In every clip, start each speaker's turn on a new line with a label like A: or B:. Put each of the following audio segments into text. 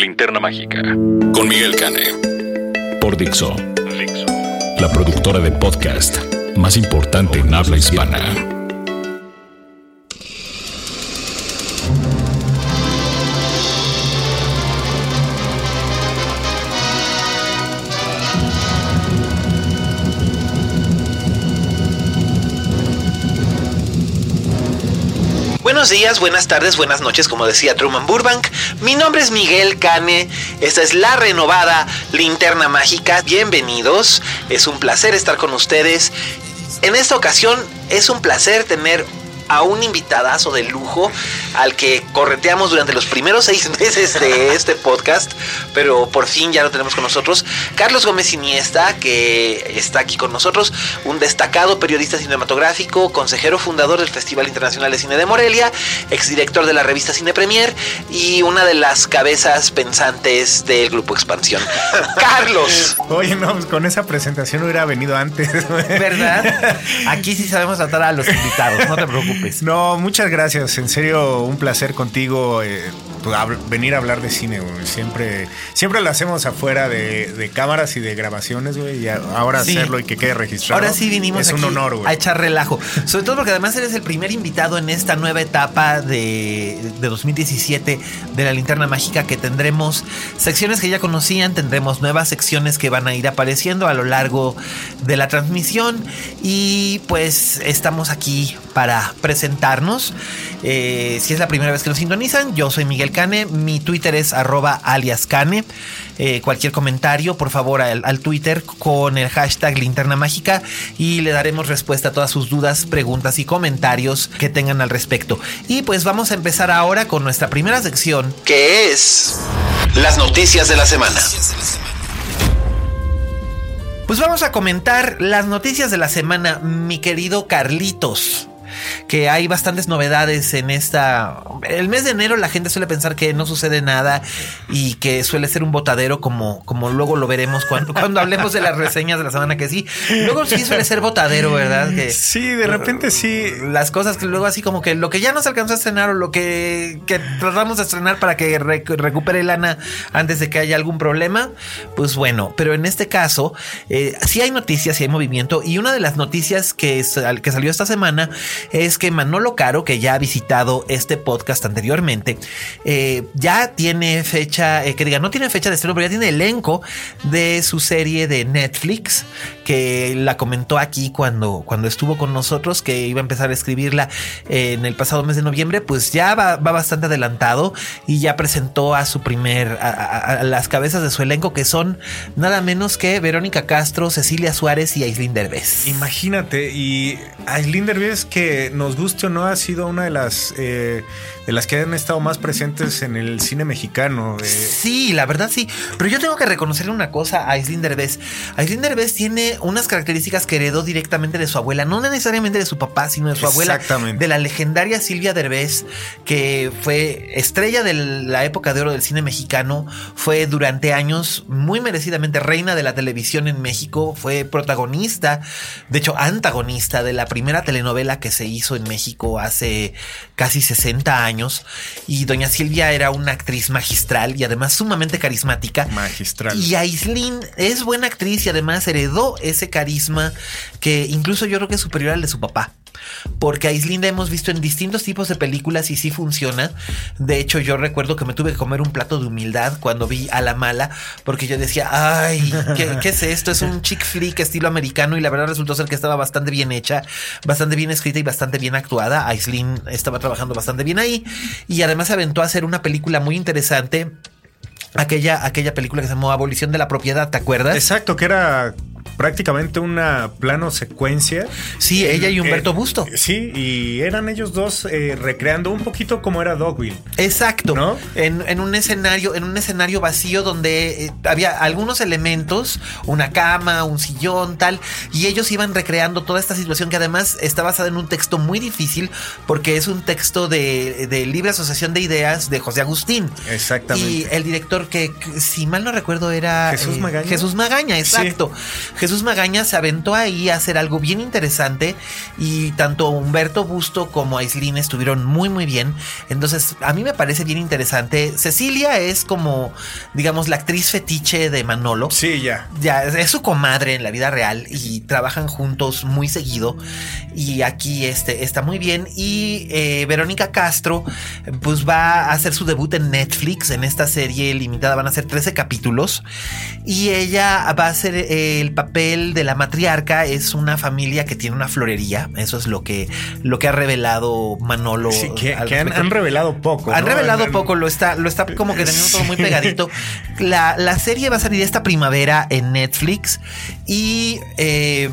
A: Linterna Mágica con Miguel Cane. Por Dixo. Dixo. La productora de podcast más importante en habla hispana.
B: Buenos días, buenas tardes, buenas noches, como decía Truman Burbank. Mi nombre es Miguel Cane. Esta es la renovada Linterna Mágica. Bienvenidos. Es un placer estar con ustedes. En esta ocasión es un placer tener a un invitadazo de lujo al que correteamos durante los primeros seis meses de este podcast, pero por fin ya lo tenemos con nosotros. Carlos Gómez Iniesta, que está aquí con nosotros, un destacado periodista cinematográfico, consejero fundador del Festival Internacional de Cine de Morelia, exdirector de la revista Cine Premier y una de las cabezas pensantes del Grupo Expansión. Carlos.
C: Oye, no, pues con esa presentación hubiera venido antes.
D: ¿Verdad? Aquí sí sabemos tratar a los invitados, no te preocupes.
C: No, muchas gracias. En serio, un placer contigo. Eh, pues, venir a hablar de cine, güey. Siempre, siempre lo hacemos afuera de, cámaras y de grabaciones, güey. Y ahora hacerlo y que quede registrado.
D: Ahora sí vinimos
C: es un honor, güey.
D: a echar relajo. Sobre todo porque además eres el primer invitado en esta nueva etapa de, de 2017 de la linterna mágica que tendremos secciones que ya conocían, tendremos nuevas secciones que van a ir apareciendo a lo largo de la transmisión y pues estamos aquí para presentarnos. Eh, si es la primera vez que nos sintonizan, yo soy Miguel Cane, mi Twitter es arroba alias Cane. Eh, cualquier comentario, por favor, al, Twitter con el hashtag linterna mágica y le daremos respuesta a todas sus dudas, preguntas y comentarios que tengan al respecto. Y pues vamos a empezar ahora con nuestra primera sección,
B: que es las noticias de la semana.
D: Pues vamos a comentar las noticias de la semana, mi querido Carlitos que hay bastantes novedades en esta... El mes de enero la gente suele pensar que no sucede nada y que suele ser un botadero como, como luego lo veremos cuando, cuando hablemos de las reseñas de la semana que sí. Luego sí suele ser botadero, ¿verdad? Que,
C: sí, de repente sí.
D: Las cosas que luego así como que lo que ya no se alcanzó a estrenar o lo que, que tratamos de estrenar para que recupere lana antes de que haya algún problema, pues bueno, pero en este caso eh, sí hay noticias, sí hay movimiento y una de las noticias que, que salió esta semana es que Manolo Caro, que ya ha visitado este podcast anteriormente, eh, ya tiene fecha, eh, que diga, no tiene fecha de estreno, pero ya tiene elenco de su serie de Netflix, que la comentó aquí cuando, cuando estuvo con nosotros, que iba a empezar a escribirla en el pasado mes de noviembre, pues ya va, bastante adelantado y ya presentó a su primer, a, las cabezas de su elenco, que son nada menos que Verónica Castro, Cecilia Suárez y Aislinn Derbez.
C: Imagínate, y Aislinn Derbez que nos guste o no ha sido una de las eh, de las que han estado más presentes en el cine mexicano.
D: Sí, la verdad sí. Pero yo tengo que reconocerle una cosa a Aislinn Derbez. Aislinn Derbez tiene unas características que heredó directamente de su abuela, no necesariamente de su papá, sino de su abuela, de la legendaria Silvia Derbez, que fue estrella de la época de oro del cine mexicano, fue durante años muy merecidamente reina de la televisión en México, fue protagonista, de hecho antagonista de la primera telenovela que se hizo en México hace casi 60 años y doña Silvia era una actriz magistral y además sumamente carismática.
C: Magistral.
D: Y Aislinn es buena actriz y además heredó ese carisma que incluso yo creo que es superior al de su papá. Porque a Islinda hemos visto en distintos tipos de películas y sí funciona. De hecho, yo recuerdo que me tuve que comer un plato de humildad cuando vi a la mala, porque yo decía, ay, ¿qué, es esto? Es un chick flick estilo americano y la verdad resultó ser que estaba bastante bien hecha, bastante bien escrita y bastante bien actuada. Aislinn estaba trabajando bastante bien ahí y además se aventó a hacer una película muy interesante aquella, aquella película que se llamó Abolición de la Propiedad, ¿te acuerdas?
C: Exacto, que era prácticamente una plano secuencia.
D: Sí, ella y Humberto
C: Eh,
D: Busto.
C: Sí, y eran ellos dos eh, recreando un poquito como era Dogville.
D: Exacto.
C: ¿No?
D: En, en un escenario, en un escenario vacío donde eh, había algunos elementos, una cama, un sillón, tal, y ellos iban recreando toda esta situación que además está basada en un texto muy difícil porque es un texto de, de libre asociación de ideas de José Agustín.
C: Exactamente.
D: Y el director que, si mal no recuerdo, era
C: Jesús Magaña.
D: Jesús Magaña, exacto. Jesús Magaña se aventó ahí a hacer algo bien interesante y tanto Humberto Busto como Aislinn estuvieron muy muy bien. Entonces, a mí me parece bien interesante. Cecilia es como, digamos, la actriz fetiche de Manolo.
C: Sí, ya.
D: Ya, es su comadre en la vida real y trabajan juntos muy seguido. Y aquí este, está muy bien. Y eh, Verónica Castro, pues va a hacer su debut en Netflix en esta serie limitada. Van a ser 13 capítulos. Y ella va a eh, el papel de la matriarca. Es una familia que tiene una florería. Eso es lo que, lo que ha revelado Manolo.
C: Sí, que, han, revelado poco.
D: Han
C: ¿no?
D: revelado
C: Han-
D: poco, lo está, lo está como que teniendo todo muy pegadito. La, la serie va a salir esta primavera en Netflix y eh,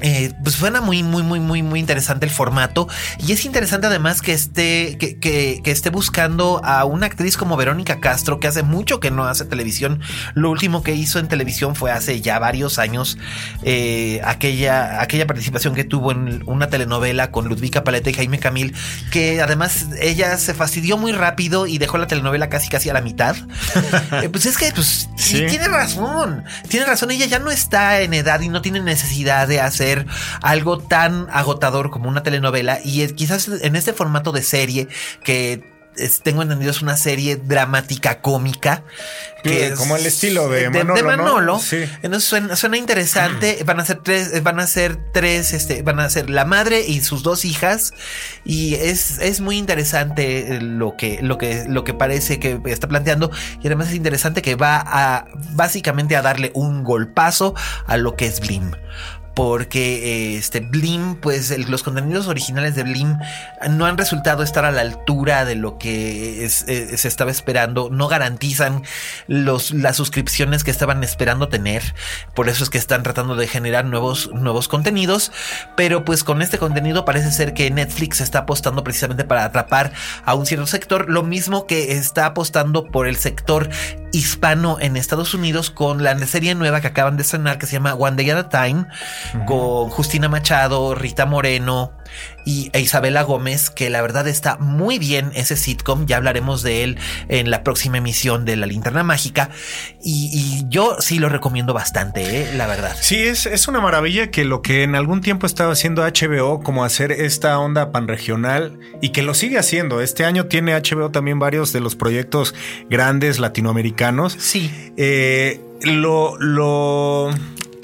D: eh, pues suena muy, muy, muy, muy, muy interesante el formato. Y es interesante además que esté, que, que- que esté buscando a una actriz como Verónica Castro, que hace mucho que no hace televisión. Lo último que hizo en televisión fue hace ya varios años, eh, aquella, aquella participación que tuvo en una telenovela con Ludvika Paleta y Jaime Camil, que además ella se fastidió muy rápido y dejó la telenovela casi casi a la mitad. Eh, pues es que, pues,
C: Sí.
D: tiene razón. Tiene razón. Ella ya no está en edad y no tiene necesidad de hacer algo tan agotador como una telenovela. Y quizás en este formato de serie que tengo entendido es una serie dramática cómica. Que es-
C: Como el estilo de Manolo,
D: de
C: ¿no?
D: Manolo.
C: Sí.
D: Entonces suena, suena interesante. Van a ser tres, van a ser tres, este, van a ser la madre y sus dos hijas. Y es, es muy interesante eh, lo que, lo que, lo que parece que está planteando. Y además es interesante que va a básicamente a darle un golpazo a lo que es Blim. Porque eh, este Blim, pues los contenidos originales de Blim no han resultado estar a la altura de lo que eh, se estaba esperando. No garantizan los, las suscripciones que estaban esperando tener. Por eso es que están tratando de generar nuevos, nuevos contenidos. Pero pues con este contenido parece ser que Netflix está apostando precisamente para atrapar a un cierto sector. Lo mismo que está apostando por el sector hispano en Estados Unidos con la serie nueva que acaban de estrenar que se llama One Day at a Time con Justina Machado, Rita Moreno y e Isabela Gómez, que la verdad está muy bien ese sitcom. Ya hablaremos de él en la próxima emisión de La Linterna Mágica. Y, y yo sí lo recomiendo bastante, ¿eh? la verdad.
C: Sí, es, es una maravilla que lo que en algún tiempo estaba haciendo HBO, como hacer esta onda panregional, y que lo sigue haciendo. Este año tiene HBO también varios de los proyectos grandes latinoamericanos.
D: Sí.
C: Eh, lo, lo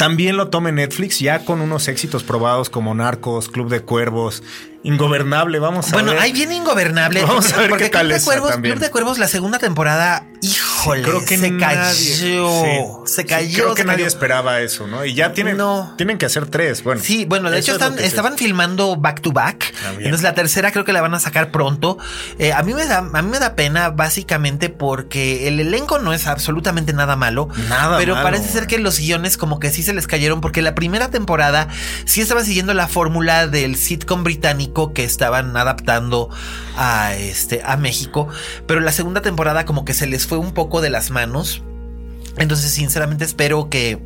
C: también lo tome Netflix ya con unos éxitos probados como Narcos, Club de Cuervos, Ingobernable. Vamos a
D: Bueno,
C: ver.
D: ahí viene Ingobernable.
C: Vamos a ver
D: porque
C: qué tal
D: Club de Cuervos,
C: también.
D: Club de Cuervos, la segunda temporada, híjole,
C: Creo que
D: se
C: nadie-
D: cayó.
C: sí.
D: Se
C: Sí,
D: cayó.
C: creo que nadie
D: cayó.
C: esperaba eso, ¿no? Y ya tienen,
D: No.
C: tienen que hacer tres. Bueno,
D: Sí, bueno, de hecho están- estaban filmando back to back.
C: También.
D: Entonces la tercera creo que la van a sacar pronto. Eh, a mí me da, a mí me da pena básicamente porque el elenco no es absolutamente nada malo.
C: Nada
D: Pero
C: malo,
D: parece ser que los guiones como que sí se les cayeron porque la primera temporada sí estaba siguiendo la fórmula del sitcom británico que estaban adaptando a este a México, pero la segunda temporada como que se les fue un poco de las manos. Entonces, sinceramente espero que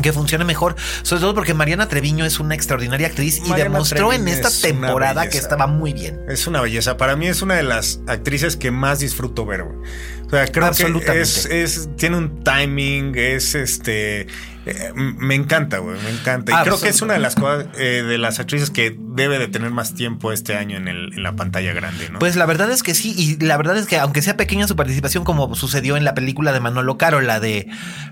D: que funcione mejor, sobre todo porque Mariana Treviño es una extraordinaria actriz y demostró en esta temporada que estaba muy bien.
C: Es una belleza. Para mí es una de las actrices que más disfruto ver, sea, creo que es, es- tiene un timing, es este. eh, me encanta, güey. Me encanta. Y creo que es una de las cosas, eh, de las actrices que debe de tener más tiempo este año en, el, en la pantalla grande, ¿no?
D: Pues la verdad es que sí, y la verdad es que aunque sea pequeña su participación, como sucedió en la película de Manolo Caro, la de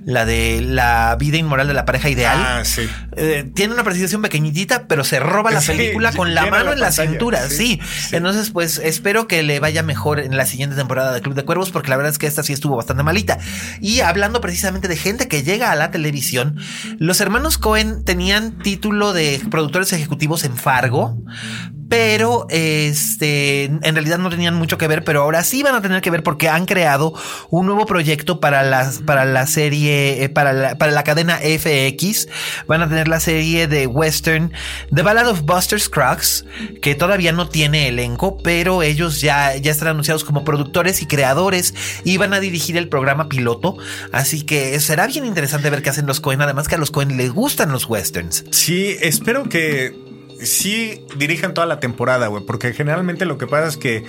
D: la de la vida inmoral de la pareja ideal.
C: Ah, sí.
D: eh, tiene una participación pequeñita, pero se roba la
C: Sí,
D: película con la mano
C: la
D: en la
C: pantalla,
D: cintura.
C: sí,
D: Sí.
C: sí.
D: Entonces, pues espero que le vaya mejor en la siguiente temporada de Club de Cuervos, porque la verdad es que esta sí estuvo bastante malita. Y hablando precisamente de gente que llega a la televisión, los hermanos Cohen tenían título de productores ejecutivos en Fargo. Pero este, en realidad no tenían mucho que ver, pero ahora sí van a tener que ver porque han creado un nuevo proyecto para, las, para la serie, eh, para, la, para la cadena FX. Van a tener la serie de western The Ballad of Buster Scruggs, que todavía no tiene elenco, pero ellos ya, ya están anunciados como productores y creadores y van a dirigir el programa piloto. Así que será bien interesante ver qué hacen los Cohen, además que a los Cohen les gustan los westerns.
C: Sí, espero que sí dirijan toda la temporada, güey, porque generalmente lo que pasa es que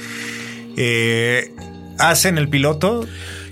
C: eh, hacen el piloto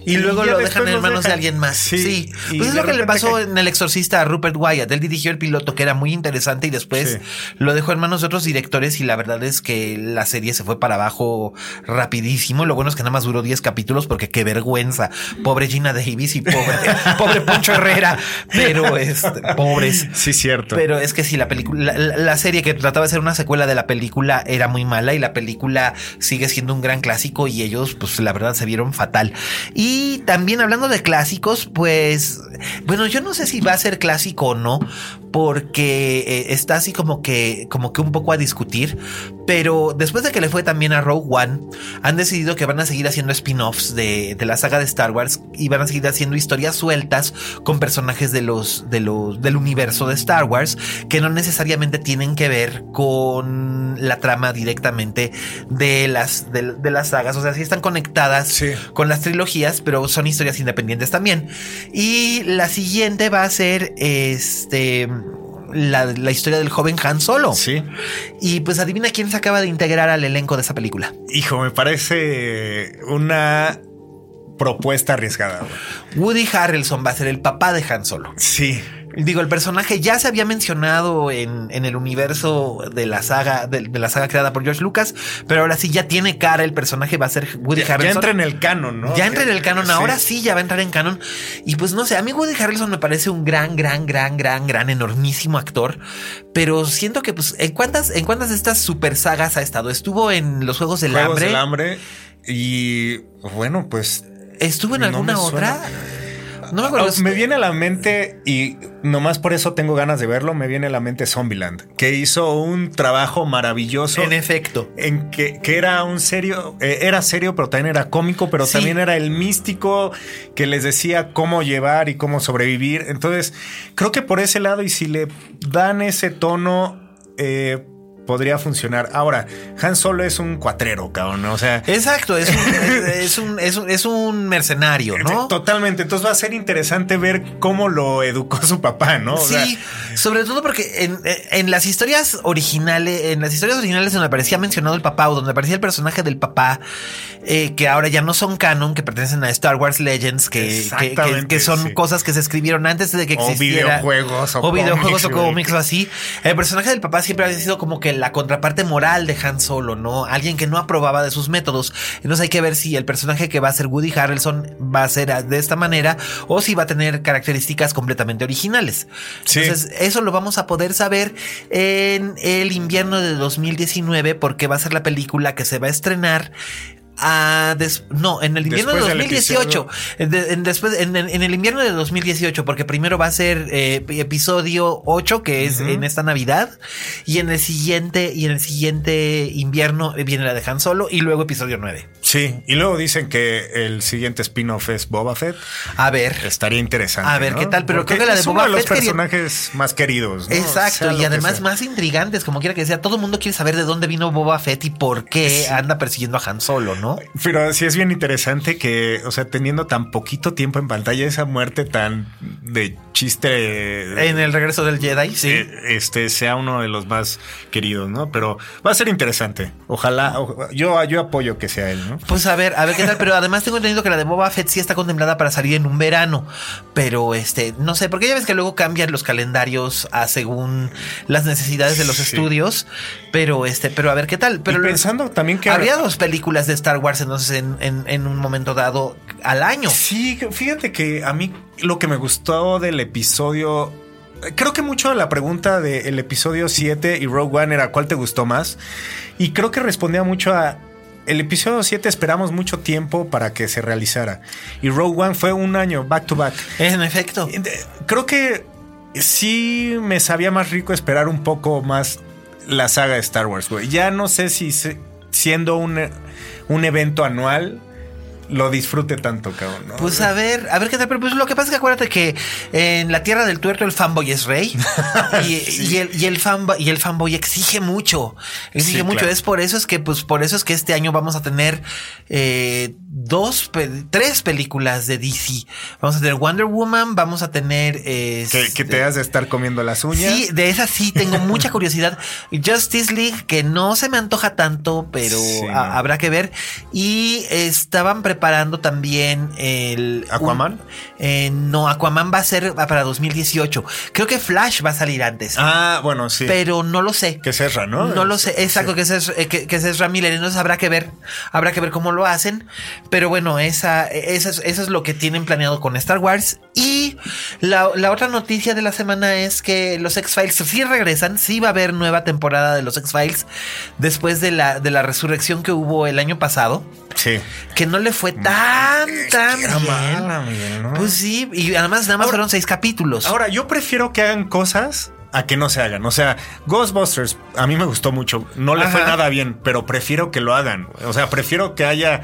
D: y, luego lo dejan en manos de alguien más. Sí. Pues es lo que le pasó en El Exorcista a Rupert Wyatt. Él dirigió el piloto que era muy interesante y después lo dejó en manos de otros directores y la verdad es que la serie se fue para abajo rapidísimo. Lo bueno es que nada más duró 10 capítulos porque qué vergüenza. Pobre Gina Davis y pobre, pobre Poncho Herrera. Pero este, pobres.
C: Sí, cierto.
D: Pero es que sí, la película, la, serie que trataba de ser una secuela de la película era muy mala y la película sigue siendo un gran clásico y ellos, pues la verdad, se vieron fatal. Y y también hablando de clásicos, pues, bueno, yo no sé si va a ser clásico o no, porque eh, está así como que, como que un poco a discutir. Pero después de que le fue también a Rogue One, han decidido que van a seguir haciendo spin-offs de, la saga de Star Wars y van a seguir haciendo historias sueltas con personajes de los, de los, del universo de Star Wars que no necesariamente tienen que ver con la trama directamente de las, de, las sagas. O sea, sí están conectadas con las trilogías, pero son historias independientes también. Y la siguiente va a ser este la, historia del joven Han Solo.
C: Sí.
D: Y pues adivina quién se acaba de integrar al elenco de esa película.
C: Hijo, me parece una propuesta arriesgada.
D: Woody Harrelson va a ser el papá de Han Solo.
C: Sí.
D: Digo, el personaje ya se había mencionado en, el universo de la saga, de, la saga creada por George Lucas, pero ahora sí ya tiene cara, el personaje va a ser Woody Harrelson. Ya
C: entra en el canon, ¿no?
D: Ya entra en el canon, ahora sí ya va a entrar en canon. Y pues no sé, a mí Woody Harrelson me parece un gran, gran, gran, gran, gran, enormísimo actor, pero siento que pues, ¿en cuántas, en cuántas de estas super sagas ha estado? Estuvo en los Juegos del
C: Juegos
D: Hambre.
C: del Hambre y bueno, pues...
D: ¿Estuvo en alguna otra?
C: No me acuerdo. me viene a la mente, y nomás por eso tengo ganas de verlo, me viene a la mente Zombieland, que hizo un trabajo maravilloso.
D: En efecto.
C: En que, era un serio, eh, era serio, pero también era cómico, pero también era el místico que les decía cómo llevar y cómo sobrevivir. Entonces, creo que por ese lado, y si le dan ese tono, eh, podría funcionar. Ahora, Han Solo es un cuatrero, cabrón, o sea.
D: Exacto, es un, es un, mercenario, ¿no?
C: Totalmente. Entonces va a ser interesante ver cómo lo educó su papá, ¿no?
D: sí, sobre todo porque en, las historias originales, en las historias originales donde aparecía mencionado el papá o donde aparecía el personaje del papá, eh, que ahora ya no son canon, que pertenecen a Star Wars Legends, que, que, son cosas que se escribieron antes de que existiera.
C: O videojuegos o,
D: o videojuegos o cómics o así. El personaje del papá siempre ha sido como que la contraparte moral de Han Solo, ¿no? Alguien que no aprobaba de sus métodos. Entonces hay que ver si el personaje que va a ser Woody Harrelson va a ser de esta manera o si va a tener características completamente originales. Entonces eso lo vamos a poder saber en el invierno de 2019 porque va a ser la película que se va a estrenar no, en el invierno de 2018. En, después, en, el invierno de 2018, porque primero va a ser eh, episodio 8, que es en esta Navidad, y en el siguiente, y en el siguiente invierno viene la de Han Solo, y luego episodio 9.
C: Sí, y luego dicen que el siguiente spin-off es Boba Fett.
D: A ver.
C: Estaría interesante.
D: A ver qué tal, pero creo que la de
C: es
D: Boba
C: uno de los personajes más queridos.
D: Exacto, y además más intrigantes, como quiera que sea. Todo el mundo quiere saber de dónde vino Boba Fett y por qué anda persiguiendo a Han Solo, ¿no?
C: Pero sí es bien interesante que, o sea, teniendo tan poquito tiempo en pantalla, esa muerte tan de chiste.
D: En el regreso del Jedi, sí. Eh,
C: este sea uno de los más queridos, ¿no? Pero va a ser interesante. Ojalá, yo, yo apoyo que sea él, ¿no?
D: Pues a ver, a ver qué tal. Pero además tengo entendido que la de Boba Fett sí está contemplada para salir en un verano. Pero este, no sé, porque ya ves que luego cambian los calendarios a según las necesidades de los estudios. Pero este, pero a ver qué tal. Pero
C: pensando también que
D: habría dos películas de Star Wars entonces en, en, un momento dado al año.
C: Sí, fíjate que a mí lo que me gustó del episodio creo que mucho la pregunta del episodio 7 y Rogue One era cuál te gustó más. Y creo que respondía mucho a. El episodio 7 esperamos mucho tiempo para que se realizara. Y Rogue One fue un año, back to back.
D: En efecto.
C: Creo que sí me sabía más rico esperar un poco más la saga de Star Wars, güey. Ya no sé si siendo un, un evento anual lo disfrute tanto, cabrón.
D: Pues a ver, a ver qué tal. Pero pues lo que pasa es que acuérdate que en la tierra del tuerto el fanboy es rey. y, el, y, el fanboy, y el fanboy exige mucho. Exige mucho. Es por eso es que, pues, por eso es que este año vamos a tener eh, dos, tres películas de DC. Vamos a tener Wonder Woman, vamos a tener.
C: que, te has de estar comiendo las uñas.
D: Sí, de esas sí tengo mucha curiosidad. Justice League, que no se me antoja tanto, pero habrá que ver. Y estaban preparados preparando también el...
C: ¿Aquaman?
D: Eh, no, Aquaman va a ser para 2018. Creo que Flash va a salir antes.
C: Ah, bueno, sí.
D: Pero no lo sé.
C: Que Ezra, ¿no?
D: No lo sé, exacto, que, es, eh, que, que es. Entonces habrá que ver, habrá que ver cómo lo hacen. Pero bueno, esa, esa, es, eso es lo que tienen planeado con Star Wars. Y la, la otra noticia de la semana es que los X-Files sí regresan, sí va a haber nueva temporada de los X-Files después de la, de la resurrección que hubo el año pasado.
C: Sí.
D: Que no le fue tan, tan bien. Pues sí, y además nada más fueron seis capítulos.
C: Ahora, yo prefiero que hagan cosas a que no se hagan. O sea, Ghostbusters a mí me gustó mucho. No le fue nada bien, pero prefiero que lo hagan. O sea, prefiero que haya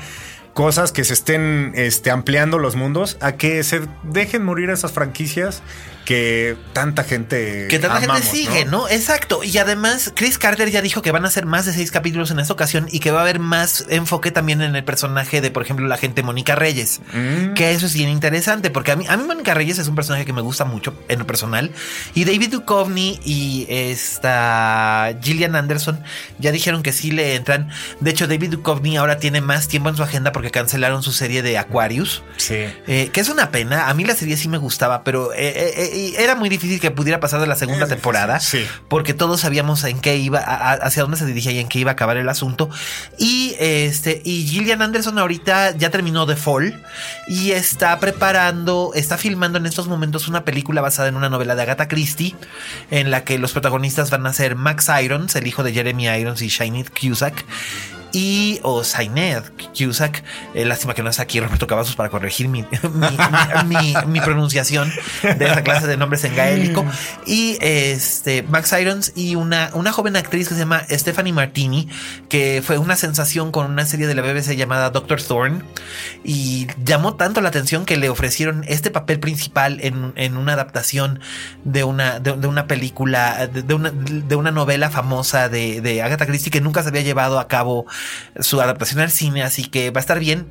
C: cosas que se estén este, ampliando los mundos a que se dejen morir esas franquicias que tanta gente
D: que tanta gente sigue, ¿no? Exacto. Y además Chris Carter ya dijo que van a ser más de seis capítulos en esta ocasión y que va a haber más enfoque también en el personaje de, por ejemplo, la gente Mónica Reyes. Mm. Que eso es bien interesante porque a mí, a mí Mónica Reyes es un personaje que me gusta mucho en lo personal y David Duchovny y esta Gillian Anderson ya dijeron que sí le entran. De hecho, David Duchovny ahora tiene más tiempo en su agenda porque cancelaron su serie de Aquarius.
C: Sí.
D: Eh, que es una pena. A mí la serie sí me gustaba, pero eh, eh, era muy difícil que pudiera pasar de la segunda temporada.
C: Sí.
D: Porque todos sabíamos en qué iba, hacia dónde se dirigía y en qué iba a acabar el asunto. Y este, y Gillian Anderson ahorita ya terminó The Fall y está preparando, está filmando en estos momentos una película basada en una novela de Agatha Christie, en la que los protagonistas van a ser Max Irons, el hijo de Jeremy Irons y Shined Cusack y o Zained Cusack. Eh, lástima que no está aquí Roberto Cavazos para corregir mi, mi, pronunciación de esa clase de nombres en gaélico. Y este Max Irons y una, una joven actriz que se llama Stephanie Martini, que fue una sensación con una serie de la BBC llamada Doctor Thorne. Y llamó tanto la atención que le ofrecieron este papel principal en, una adaptación de una, de, una película, de, una, de una novela famosa de, de Agatha Christie que nunca se había llevado a cabo su adaptación al cine, así que va a estar bien.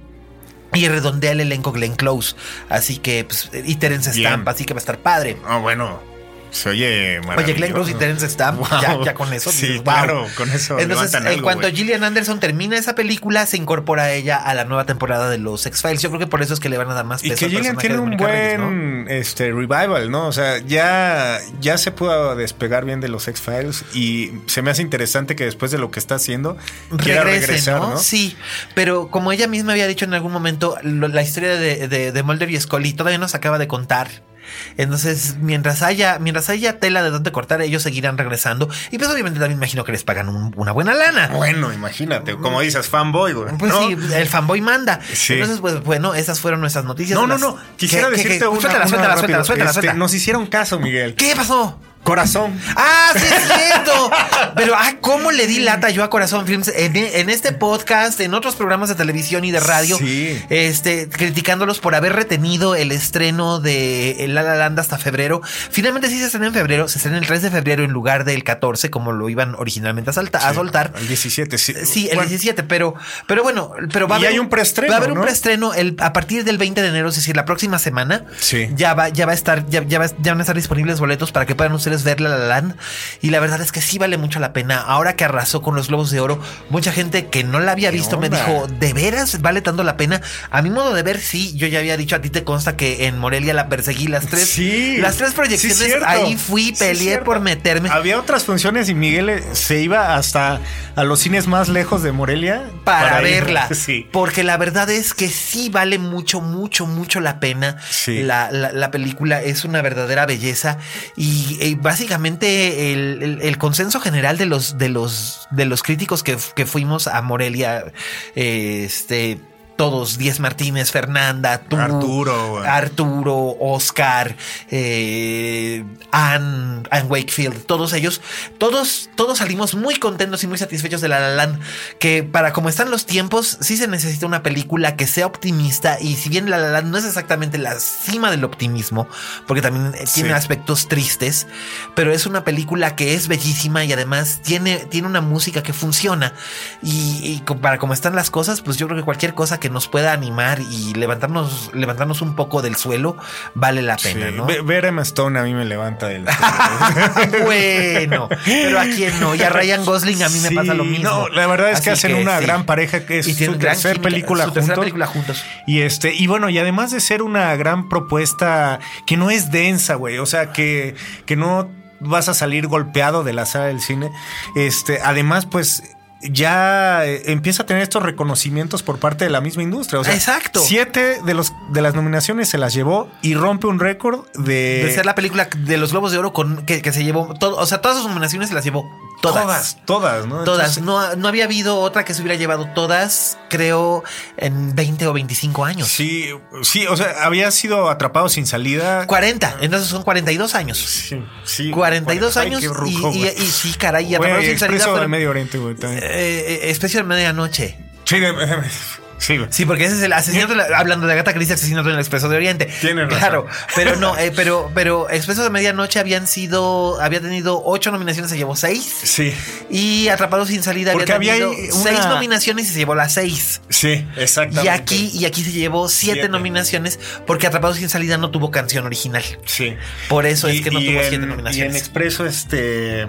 D: Y redondea el elenco Glenn Close. Así que, pues, y Terence Stamp, así que va a estar padre.
C: Ah, bueno. Se oye
D: Oye, Glenn Close y Terence Stamp, ya, con eso.
C: Sí, claro, con eso.
D: Entonces, en cuanto Gillian Anderson termina esa película, se incorpora ella a la nueva temporada de los X-Files. Yo creo que por eso es que le van a dar más
C: peso. Y que Gillian tiene un buen este, revival, ¿no? O sea, ya, ya se pudo despegar bien de los X-Files y se me hace interesante que después de lo que está haciendo, quiera regresar, ¿no?
D: Sí, pero como ella misma había dicho en algún momento, la historia de, de, de Mulder y Scully todavía no se acaba de contar. Entonces, mientras haya, mientras haya tela de donde cortar, ellos seguirán regresando. Y pues obviamente también imagino que les pagan una buena lana.
C: Bueno, imagínate, como dices, fanboy, güey.
D: Pues sí, el fanboy manda. Entonces, pues bueno, esas fueron nuestras noticias.
C: No, no, no. Quisiera decirte una, suéltala, suéltala, suéltala, suéltala, este, Nos hicieron caso, Miguel.
D: ¿Qué pasó?
C: Corazón.
D: Ah, sí es cierto. Pero, ah, ¿cómo le di lata yo a Corazón Films en, este podcast, en otros programas de televisión y de radio?
C: Sí.
D: Este, criticándolos por haber retenido el estreno de La La Land hasta febrero. Finalmente sí se estrena en febrero, se estrena el 3 de febrero en lugar del 14, como lo iban originalmente a, soltar.
C: El 17, sí.
D: Sí, el 17, pero, pero bueno, pero va a
C: haber. hay un preestreno.
D: Va a haber un preestreno el, a partir del 20 de enero, es decir, la próxima semana.
C: Sí.
D: Ya va, ya va a estar, ya, ya, ya van a estar disponibles boletos para que puedan ustedes ver La La Land y la verdad es que sí vale mucho la pena. Ahora que arrasó con los Globos de Oro, mucha gente que no la había visto me dijo, ¿de veras vale tanto la pena? A mi modo de ver, sí, yo ya había dicho, a ti te consta que en Morelia la perseguí las tres.
C: Sí.
D: Las tres proyecciones, ahí fui, peleé por meterme.
C: Había otras funciones y Miguel eh, se iba hasta a los cines más lejos de Morelia
D: para, verla. Porque la verdad es que sí vale mucho, mucho, mucho la pena. La, la, película es una verdadera belleza y básicamente el, consenso general de los, de los, de los críticos que, fuimos a Morelia, este todos, Diez Martínez, Fernanda, tú,
C: Arturo,
D: Arturo, Oscar, eh, Anne, Wakefield, todos ellos, todos, todos salimos muy contentos y muy satisfechos de La La Land, que para como están los tiempos, sí se necesita una película que sea optimista y si bien La La Land no es exactamente la cima del optimismo, porque también eh, tiene aspectos tristes, pero es una película que es bellísima y además tiene, tiene una música que funciona. Y, y para como están las cosas, pues yo creo que cualquier cosa que nos pueda animar y levantarnos, levantarnos un poco del suelo, vale la pena, ¿no?
C: Ver a Emma Stone a mí me levanta del.
D: bueno, pero a quién no. Y a Ryan Gosling a mí me pasa lo mismo. No,
C: la verdad es que hacen una gran pareja que es su tercer película, juntos.
D: película juntos.
C: Y este, y bueno, y además de ser una gran propuesta que no es densa, güey. O sea, que, que no vas a salir golpeado de la sala del cine. Este, además, pues ya eh, empieza a tener estos reconocimientos por parte de la misma industria. O sea,
D: Exacto.
C: Siete de, los, de las nominaciones se las llevó y rompe un récord de...
D: De ser la película de los Globos de Oro con, que, que se llevó... Todo, o sea, todas sus nominaciones se las llevó Todas.
C: Todas, ¿no?
D: Todas. no, no había habido otra que se hubiera llevado todas, creo, en 20 o 25 años.
C: Sí, sí, o sea, había sido atrapado sin salida.
D: 40, entonces son 42 años.
C: Sí, sí.
D: 42 años y, y, sí, caray, y
C: atrapado sin salida. Expreso del Medio Oriente, güey.
D: Eh, eh, especial de medianoche.
C: Sí, de,
D: Sí, sí, porque ese es el asesinato, hablando de Agatha Christie, asesinato en el Expreso de Oriente.
C: Tiene
D: Claro, pero no, eh, pero, pero Expreso de Medianoche habían sido, había tenido ocho nominaciones, se llevó seis.
C: Sí.
D: Y Atrapado sin salida
C: había tenido
D: seis nominaciones y se llevó las seis.
C: Sí, exactamente.
D: Y aquí, y aquí se llevó siete, nominaciones porque Atrapado sin salida no tuvo canción original.
C: Sí.
D: Por eso es que no tuvo siete nominaciones.
C: Y en Expreso, este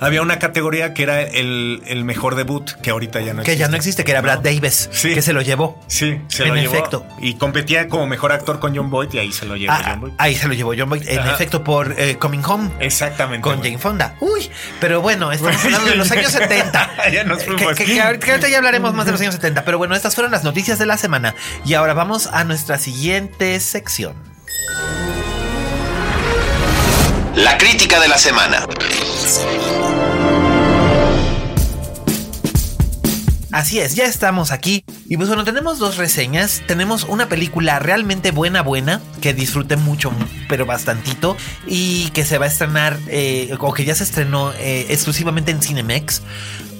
C: había una categoría que era el, mejor debut, que ahorita ya no
D: existe. Que ya no existe, que era Brad Davis, sí. que se lo llevó.
C: Sí, se en lo llevó. efecto. Y competía como mejor actor con John Boyd y ahí se lo llevó
D: ah,
C: John Boyd.
D: Ahí se lo llevó John Boyd, en efecto, por eh, Coming Home.
C: Exactamente.
D: Con Jane Fonda. Uy, pero bueno, estamos hablando de los años 70.
C: ya nos fuimos.
D: Que, que, ahorita ya hablaremos más de los años 70. Pero bueno, estas fueron las noticias de la semana. Y ahora vamos a nuestra siguiente sección.
A: La crítica de la semana.
D: Así es, ya estamos aquí. Y pues bueno, tenemos dos reseñas. Tenemos una película realmente buena, buena, que disfruté mucho, pero bastantito. Y que se va a estrenar, eh, o que ya se estrenó eh, exclusivamente en Cinemex.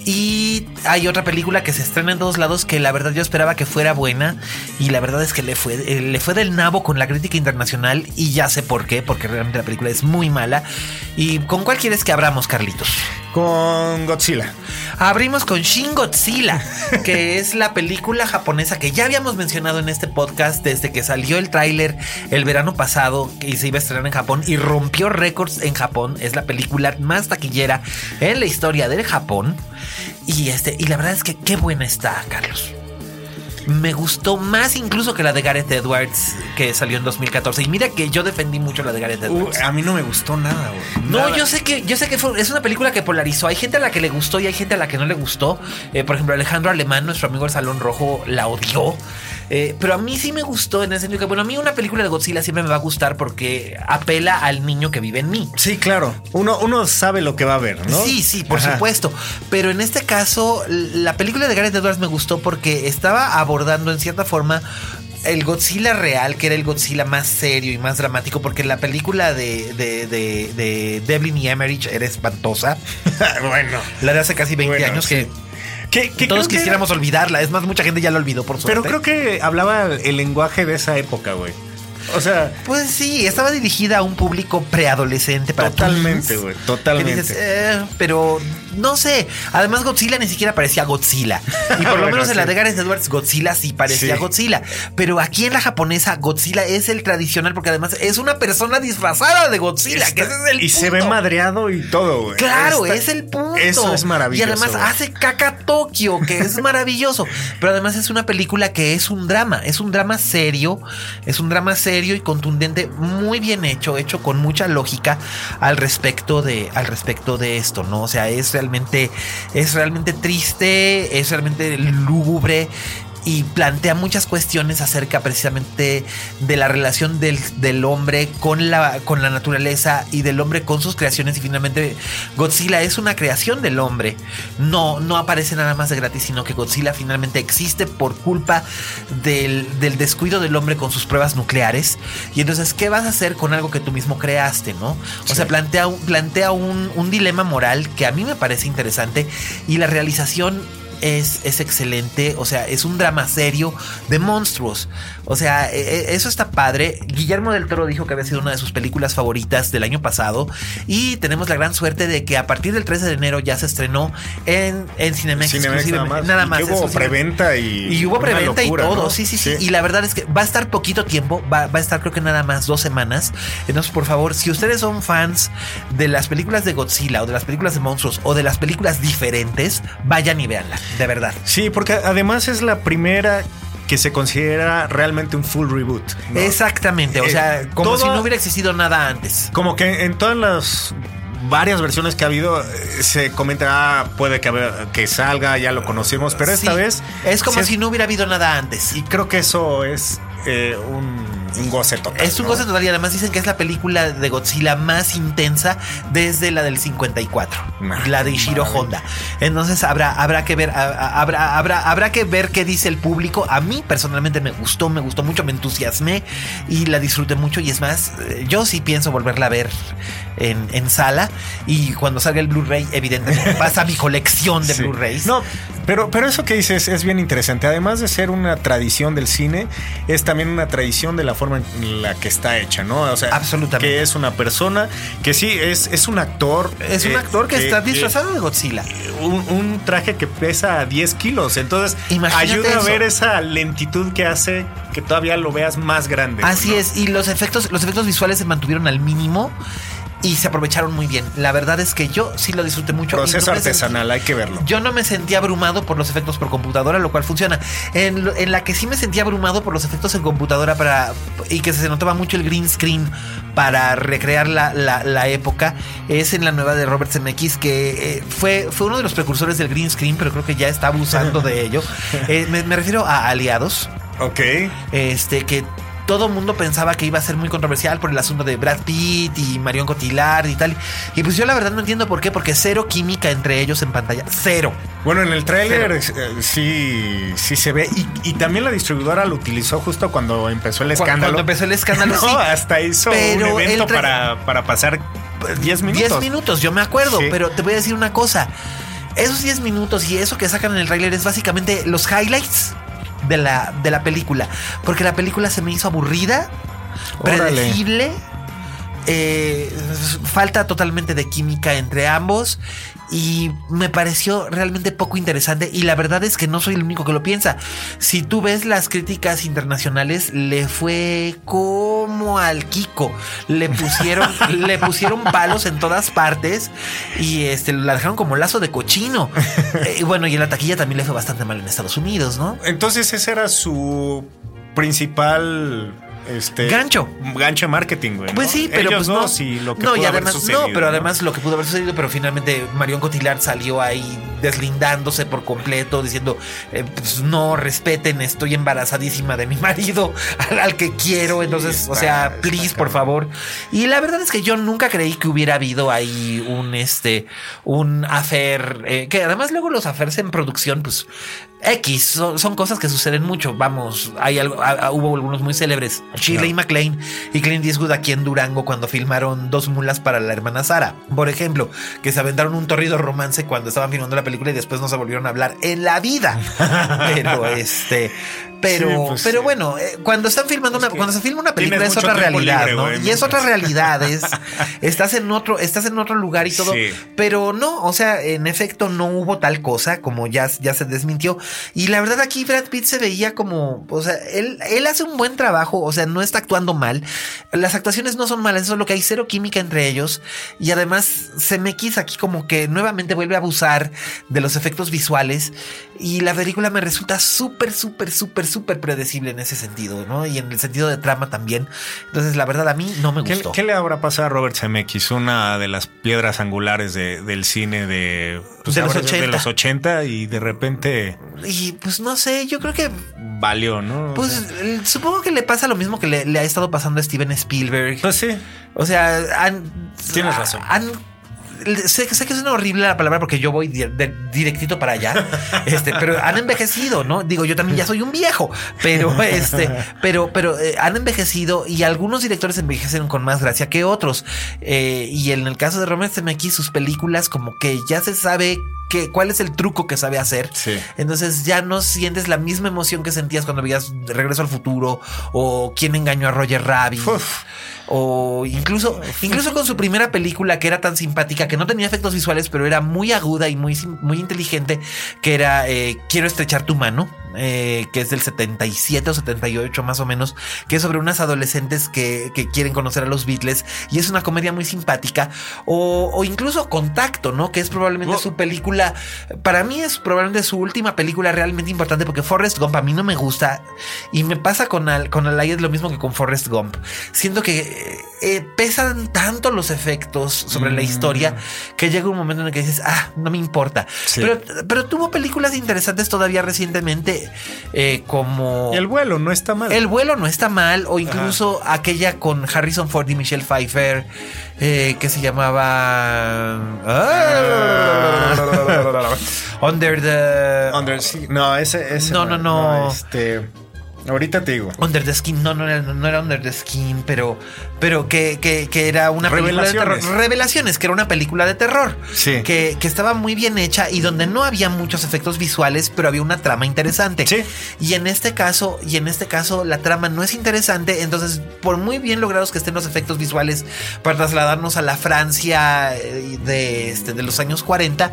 D: Y hay otra película que se estrena en todos lados que la verdad yo esperaba que fuera buena. Y la verdad es que le fue, eh, le fue del nabo con la crítica internacional. Y ya sé por qué, porque realmente la película es muy mala. ¿Y con cuál quieres que abramos, Carlitos?
C: Con Godzilla.
D: Abrimos con Shin Godzilla, que es la película japonesa que ya habíamos mencionado en este podcast desde que salió el tráiler el verano pasado y se iba a estrenar en Japón y rompió récords en Japón. Es la película más taquillera en la historia del Japón. Y este, y la verdad es que qué buena está, Carlos me gustó más incluso que la de Gareth Edwards que salió en 2014. Y mira que yo defendí mucho la de Gareth Edwards.
C: a mí no me gustó nada, güey.
D: No, yo sé que, yo sé que es una película que polarizó. Hay gente a la que le gustó y hay gente a la que no le gustó. Eh, por ejemplo, Alejandro Alemán, nuestro amigo del Salón Rojo, la odió. Eh, pero a mí sí me gustó en el sentido que, bueno, a mí una película de Godzilla siempre me va a gustar porque apela al niño que vive en mí.
C: Sí, claro. Uno, uno sabe lo que va a ver, ¿no?
D: Sí, sí, por supuesto. Pero en este caso, la película de Gareth Edwards me gustó porque estaba abordando en cierta forma el Godzilla real, que era el Godzilla más serio y más dramático, porque la película de, de, de, Devlin y Emmerich era espantosa.
C: bueno.
D: La de hace casi 20 años que que, Todos quisiéramos olvidarla. Es más, mucha gente ya la olvidó por suerte.
C: Pero creo que hablaba el lenguaje de esa época, güey. O sea.
D: Pues sí, estaba dirigida a un público preadolescente para
C: Totalmente, güey. Totalmente.
D: Eh, pero no sé. Además, Godzilla ni siquiera parecía Godzilla. Y por lo menos en la de Gareth Edwards, Godzilla sí parecía Godzilla. Pero aquí en la japonesa, Godzilla es el tradicional porque además es una persona disfrazada de Godzilla.
C: y se ve madreado y todo, güey.
D: Claro, es el punto.
C: Eso es maravilloso.
D: Y además hace caca Tokio, que es maravilloso. Pero además es una película que es un drama. Es un drama serio. Es un drama serio y contundente, muy bien hecho, hecho con mucha lógica al respecto de, al respecto de esto, ¿no? O sea, es realmente, es realmente triste, es realmente lúgubre y plantea muchas cuestiones acerca precisamente de la relación del, del, hombre con la, con la naturaleza y del hombre con sus creaciones y finalmente Godzilla es una creación del hombre. No, no aparece nada más de gratis, sino que Godzilla finalmente existe por culpa del, del descuido del hombre con sus pruebas nucleares. Y entonces, ¿qué vas a hacer con algo que tú mismo creaste, no? O sea, plantea, plantea un, un dilema moral que a mí me parece interesante y la realización es, es, excelente. O sea, es un drama serio de monstruos. O sea, e, e, eso está padre. Guillermo del Toro dijo que había sido una de sus películas favoritas del año pasado. Y tenemos la gran suerte de que a partir del 13 de enero ya se estrenó en, en Cinemex,
C: Nada más. hubo preventa y.
D: Y hubo preventa y todo. Sí, sí, sí, Y la verdad es que va a estar poquito tiempo. Va, va a estar, creo que nada más dos semanas. Entonces, por favor, si ustedes son fans de las películas de Godzilla o de las películas de monstruos o de las películas diferentes, vayan y véanla de verdad.
C: Sí, porque además es la primera que se considera realmente un full reboot.
D: Exactamente, o eh, sea, como si no hubiera existido nada antes.
C: Como que en todas las varias versiones que ha habido eh, se comenta ah, puede que, que salga, ya lo conocemos, pero esta vez
D: es como si no hubiera habido nada antes.
C: Y creo que eso es eh, un un goce total.
D: Es un goce total y además dicen que es la película de Godzilla más intensa desde la del 54, la de Ishiro Honda. Entonces habrá, habrá que ver, habrá, habrá, habrá que ver qué dice el público. A mí personalmente me gustó, me gustó mucho, me entusiasmé y la disfruté mucho. Y es más, eh, yo sí pienso volverla a ver en, en sala. Y cuando salga el Blu-ray, evidentemente pasa mi colección de Blu-rays.
C: No, pero, pero eso que dices es bien interesante. Además de ser una tradición del cine, es también una tradición de la forma en la que está hecha, ¿no? O sea,
D: Absolutamente.
C: que es una persona que sí, es, es un actor.
D: Es un actor que, está disfrazado de Godzilla.
C: Un, traje que pesa 10 kilos. Entonces, ayuda a ver esa lentitud que hace que todavía lo veas más grande.
D: Así es. Y los efectos, los efectos visuales se mantuvieron al mínimo y se aprovecharon muy bien. La verdad es que yo sí lo disfruté mucho.
C: Proceso artesanal, hay que verlo.
D: Yo no me sentí abrumado por los efectos por computadora, lo cual funciona. En, en, la que sí me sentí abrumado por los efectos en computadora para y que se notaba mucho el green screen para recrear la, la, época es en la nueva de Robert Zemeckis que eh, fue, fue uno de los precursores del green screen, pero creo que ya está abusando de ello. Eh, me, me refiero a Aliados.
C: Ok.
D: Este que todo el mundo pensaba que iba a ser muy controversial por el asunto de Brad Pitt y Marion Cotillard y tal. Y pues yo la verdad no entiendo por qué, porque cero química entre ellos en pantalla. Cero.
C: Bueno, en el tráiler eh, sí, sí se ve. Y, también la distribuidora lo utilizó justo cuando empezó el escándalo.
D: Cuando empezó el escándalo,
C: sí. hasta hizo un evento para, para pasar 10 minutos.
D: 10 minutos, yo me acuerdo. Pero te voy a decir una cosa. Esos 10 minutos y eso que sacan en el tráiler es básicamente los highlights de la, de la película. Porque la película se me hizo aburrida, predecible. Eh, falta totalmente de química entre ambos y me pareció realmente poco interesante y la verdad es que no soy el único que lo piensa. Si tú ves las críticas internacionales, le fue como al Kiko. Le pusieron, le pusieron palos en todas partes y este, la dejaron como lazo de cochino. y bueno, y en la taquilla también le fue bastante mal en Estados Unidos, ¿no?
C: Entonces ese era su principal este,
D: gancho.
C: Gancho marketing, güey.
D: Pues sí, pero pues no.
C: lo que no, y
D: además, no, pero además lo que pudo haber sucedido, pero finalmente Marion Cotillard salió ahí deslindándose por completo, diciendo, eh, pues no, respeten, estoy embarazadísima de mi marido, al, que quiero, entonces, o sea, please, por favor. Y la verdad es que yo nunca creí que hubiera habido ahí un, este, un afer, eh, que además luego los afers en producción, pues X, son, cosas que suceden mucho. Vamos, hay algo, hubo algunos muy célebres. Shirley MacLaine y Clint Eastwood aquí en Durango cuando filmaron Dos mulas para la hermana Sara. Por ejemplo, que se aventaron un torrido romance cuando estaban filmando la película y después no se volvieron a hablar en la vida. Pero este, pero, pues pero bueno, eh, cuando están filmando una, cuando se filma una película es otra realidad, ¿no? y es otra realidad, es, estás en otro, estás en otro lugar y todo. Pero no, o sea, en efecto no hubo tal cosa, como ya, ya se desmintió. Y la verdad aquí Brad Pitt se veía como, o sea, él, él hace un buen trabajo, o sea, no está actuando mal. Las actuaciones no son malas, eso es lo que hay cero química entre ellos. Y además quisa aquí como que nuevamente vuelve a abusar de los efectos visuales. Y la película me resulta súper, súper, súper, súper predecible en ese sentido, ¿no? Y en el sentido de trama también. Entonces, la verdad, a mí no me gustó.
C: ¿Qué, le habrá pasado a Robert Zemeckis? Una de las piedras angulares del cine de,
D: pues, de, los 80.
C: de los 80 y de repente
D: y pues no sé, yo creo que
C: valió, ¿no?
D: Pues supongo que le pasa lo mismo que le, ha estado pasando a Steven Spielberg.
C: Pues sí.
D: O sea, han,
C: tienes razón.
D: Han sé, que es una horrible la palabra porque yo voy directito para allá, este, pero han envejecido, ¿no? Digo, yo también ya soy un viejo, pero este, pero, pero eh, han envejecido y algunos directores envejecen con más gracia que otros. Eh, y en el caso de Robert Zemeckis, sus películas como que ya se sabe que, cuál es el truco que sabe hacer. Entonces ya no sientes la misma emoción que sentías cuando veías Regreso al Futuro o Quién engañó a Roger Rabbit. O incluso, incluso con su primera película que era tan simpática, que no tenía efectos visuales, pero era muy aguda y muy, muy inteligente, que era eh, Quiero estrechar tu mano. Eh, que es del 77 o 78 más o menos, que es sobre unas adolescentes que, quieren conocer a los Beatles y es una comedia muy simpática, o, incluso Contacto, ¿no? Que es probablemente oh. su película, para mí es probablemente su última película realmente importante porque Forrest Gump a mí no me gusta y me pasa con, Al, con lo mismo que con Forrest Gump. Siento que eh, pesan tanto los efectos sobre la historia mm. Que llega un momento en el que dices, ah, no me importa. Pero, pero tuvo películas interesantes todavía recientemente eh, como...
C: El vuelo no está mal.
D: El vuelo no está mal o incluso aquella con Harrison Ford y Michelle Pfeiffer eh, que se llamaba... Ah, under the...
C: Under, no, ese, ese
D: no, no, no.
C: este... Ahorita te digo.
D: Under the Skin, no, no era, no era Under the Skin, pero, pero que, que, era una película de terror. Revelaciones, que era una película de terror.
C: Sí.
D: Que, que, estaba muy bien hecha y donde no había muchos efectos visuales, pero había una trama interesante.
C: Sí.
D: Y en este caso, y en este caso, la trama no es interesante. Entonces, por muy bien logrados que estén los efectos visuales para trasladarnos a la Francia eh, de, este, de los años 40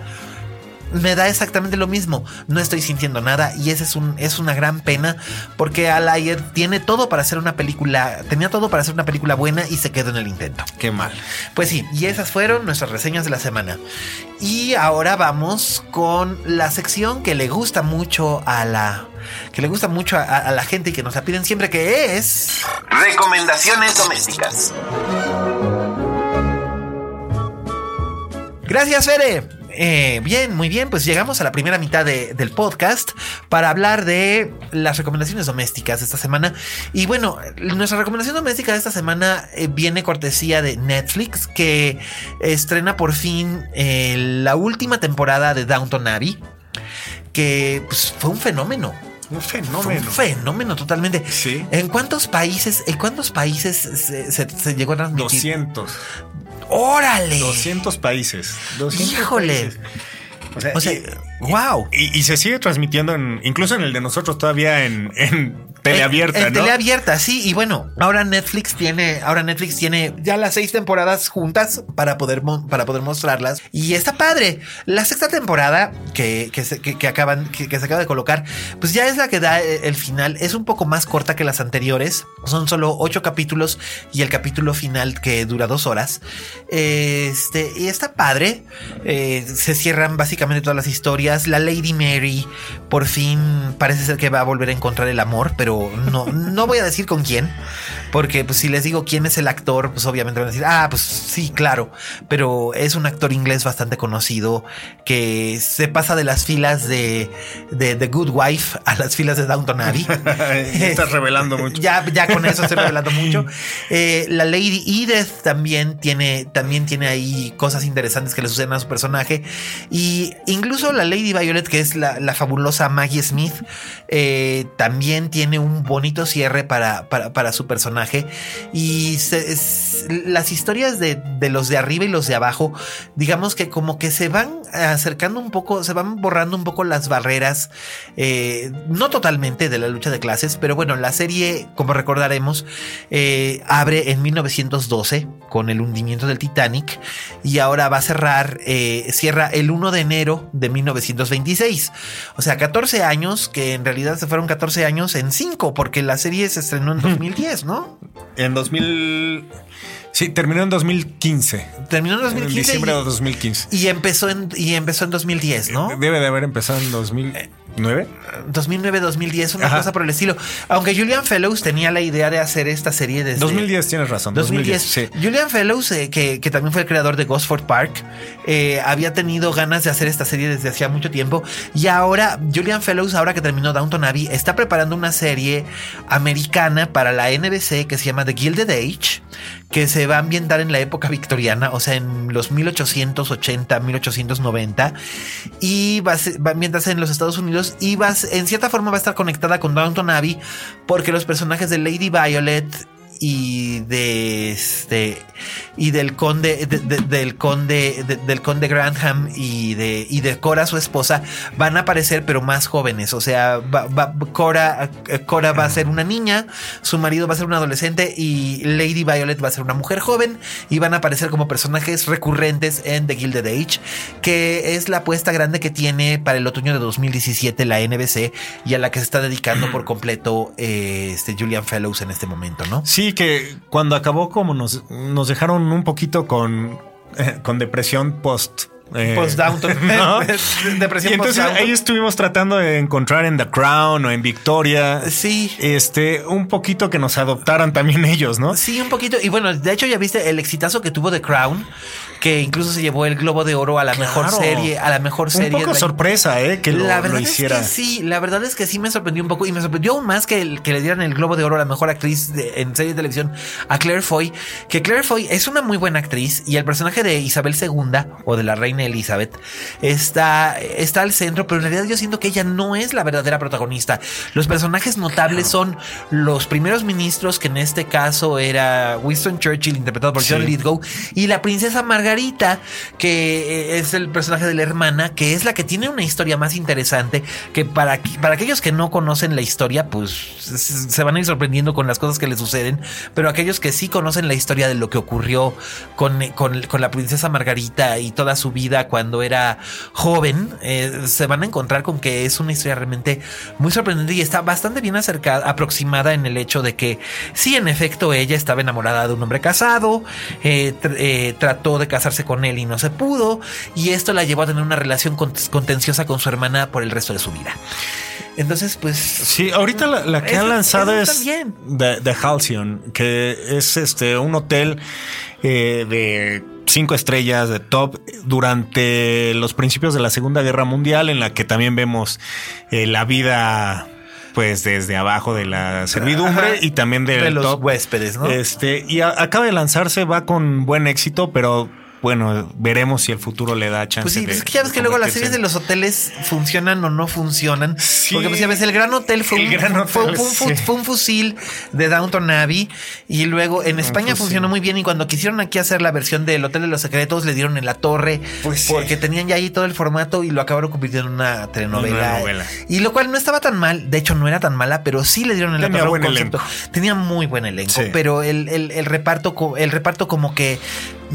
D: me da exactamente lo mismo. No estoy sintiendo nada y esa es, un, es una gran pena porque Alayer tiene todo para hacer una película, tenía todo para hacer una película buena y se quedó en el intento.
C: Qué mal.
D: Pues sí, y esas fueron nuestras reseñas de la semana. Y ahora vamos con la sección que le gusta mucho a la que le gusta mucho a, a la gente y que nos la piden siempre que es recomendaciones domésticas. Gracias, Fede. Eh, bien, muy bien, pues llegamos a la primera mitad del podcast para hablar de las recomendaciones domésticas de esta semana. Y bueno, nuestra recomendación doméstica de esta semana eh, viene cortesía de Netflix, que estrena por fin eh, la última temporada de Downton Abbey, que pues, fue un fenómeno.
C: Un fenómeno.
D: un fenómeno totalmente.
C: Sí.
D: ¿En cuántos países, en cuántos países se, llegó a transmitir?
C: 200.
D: ¡Órale!
C: 200 países. 200
D: Híjole. O sea, wow.
C: Y, se sigue transmitiendo en, incluso en el de nosotros todavía en, teleabierta,
D: ¿no? Teleabierta, sí. Y bueno, ahora Netflix tiene, ahora Netflix tiene ya las seis temporadas juntas para poder, para poder mostrarlas. Y está padre. La sexta temporada que, que, se, que, acaban, que, se acaba de colocar, pues ya es la que da el final. Es un poco más corta que las anteriores. Son solo ocho capítulos y el capítulo final que dura dos horas. Este, y está padre. Eh, se cierran básicamente todas las historias. La Lady Mary por fin parece ser que va a volver a encontrar el amor, pero no, no voy a decir con quién, porque pues, si les digo quién es el actor, pues obviamente van a decir, ah, pues sí, claro, pero es un actor inglés bastante conocido que se pasa de las filas de, de The Good Wife a las filas de Downton Abbey.
C: Estás revelando mucho.
D: ya, ya con eso estoy revelando mucho. Eh, la Lady Edith también tiene, también tiene ahí cosas interesantes que le suceden a su personaje. Y incluso la Lady Violet, que es la, fabulosa Maggie Smith, eh, también tiene un bonito cierre para, para, su personaje. Y las historias de, los de arriba y los de abajo, digamos que como que se van acercando un poco, se van borrando un poco las barreras, eh, no totalmente de la lucha de clases, pero bueno, la serie, como recordaremos, eh, abre en 1912 con el hundimiento del Titanic y ahora va a cerrar, eh, cierra el 1 de enero de 1926. O sea, 14 años, que en realidad se fueron 14 años en 5, porque la serie se estrenó en 2010, ¿no?
C: En 2000... Sí, terminó en 2015.
D: Terminó en 2015. En
C: diciembre de 2015.
D: Y empezó en, y empezó en 2010, ¿no?
C: Debe de haber empezado en 2000. ¿Nueve?
D: 2009-2010, una cosa por el estilo. Aunque Julian Fellows tenía la idea de hacer esta serie desde...
C: 2010, tienes razón.
D: 2010. Julian Fellows, eh, que, también fue el creador de Gosford Park, eh, había tenido ganas de hacer esta serie desde hacía mucho tiempo. Y ahora, Julian Fellows, ahora que terminó Downton Abbey, está preparando una serie americana para la NBC que se llama The Gilded Age que se va a ambientar en la época victoriana, o sea, en los 1880, 1890, y va a, ambientarse en los Estados Unidos y en cierta forma va a estar conectada con Downton Abbey, porque los personajes de Lady Violet y de este y del conde del conde del conde Grantham y de y de Cora su esposa van a aparecer pero más jóvenes. O sea Cora Cora va a ser una niña su marido va a ser un adolescente y Lady Violet va a ser una mujer joven y van a aparecer como personajes recurrentes en The Gilded Age que es la apuesta grande que tiene para el otoño de 2017 la NBC y a la que se está dedicando por completo eh, este Julian Fellows en este momento no
C: sí que cuando acabó como nos, nos dejaron un poquito con, eh, con depresión post
D: eh, post-Downton.
C: Depresión y entonces ahí estuvimos tratando de encontrar en The Crown o en Victoria.
D: Sí.
C: Este, un poquito que nos adoptaran también ellos, ¿no?
D: Sí, un poquito. Y bueno, de hecho ya viste el exitazo que tuvo The Crown que incluso se llevó el Globo de Oro a la mejor serie, a la mejor serie.
C: Un poco sorpresa, ¿eh? Que la verdad hiciera.
D: Es que sí, la verdad es que sí me sorprendió un poco y me sorprendió aún más que, que le dieran el Globo de Oro a la mejor actriz en serie de televisión a Claire Foy, que Claire Foy es una muy buena actriz y el personaje de Isabel II o de la reina Elizabeth está, está al centro, pero en realidad yo siento que ella no es la verdadera protagonista. Los personajes notables son los primeros ministros, que en este caso era Winston Churchill, interpretado por John Lithgow, y la princesa Margaret que eh, es el personaje de la hermana, que es la que tiene una historia más interesante, que para, para aquellos que no conocen la historia, pues se van a ir sorprendiendo con las cosas que le suceden, pero aquellos que sí conocen la historia de lo que ocurrió con, con, la princesa Margarita y toda su vida cuando era joven, eh, se van a encontrar con que es una historia realmente muy sorprendente y está bastante bien acercada, aproximada en el hecho de que sí, en efecto, ella estaba enamorada de un hombre casado, eh, trató de casarse con él y no se pudo, y esto la llevó a tener una relación contenciosa con su hermana por el resto de su vida. Entonces, pues.
C: Sí, ahorita la, que han lanzado es The, Halcyon, que es este un hotel eh, de cinco estrellas de top durante los principios de la Segunda Guerra Mundial, en la que también vemos eh, la vida pues desde abajo de la servidumbre y también de
D: los huéspedes, ¿no?
C: Este, y acaba de lanzarse, va con buen éxito, pero bueno, veremos si el futuro le da chance.
D: Pues sí, es que ya ves que luego las series de los hoteles funcionan o no funcionan. Porque pues ya ves, el Gran Hotel fue, un, fue, un, fusil de Downton Abbey y luego en España funcionó muy bien y cuando quisieron aquí hacer la versión del Hotel de los Secretos le dieron en la torre pues porque tenían ya ahí todo el formato y lo acabaron convirtiendo en una telenovela. Y lo cual no estaba tan mal, de hecho no era tan mala, pero sí le dieron en la torre un concepto. Tenía muy buen elenco, pero el, el, reparto el reparto como que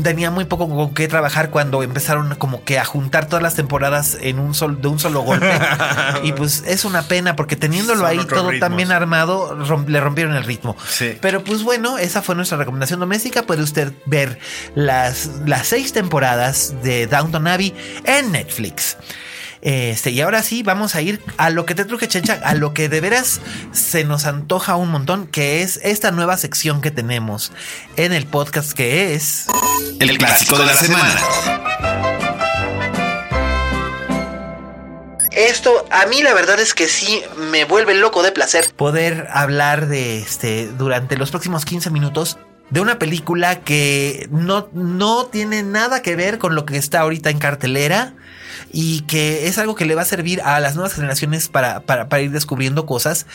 D: tenía muy poco con qué trabajar cuando empezaron como que a juntar todas las temporadas en un sol, de un solo golpe. y pues es una pena porque teniéndolo ahí todo tan bien armado, le rompieron el ritmo. Pero pues bueno, esa fue nuestra recomendación doméstica. Puede usted ver las, las seis temporadas de Downton Abbey en Netflix. Este, y ahora sí, vamos a ir a lo que te truje, Chencha, a lo que de veras se nos antoja un montón, que es esta nueva sección que tenemos en el podcast, que es.
A: El clásico de la semana.
B: Esto a mí la verdad es que sí me vuelve loco de placer.
D: Poder hablar de este durante los próximos 15 minutos de una película que no, no tiene nada que ver con lo que está ahorita en cartelera y que es algo que le va a servir a las nuevas generaciones para, para, ir descubriendo cosas.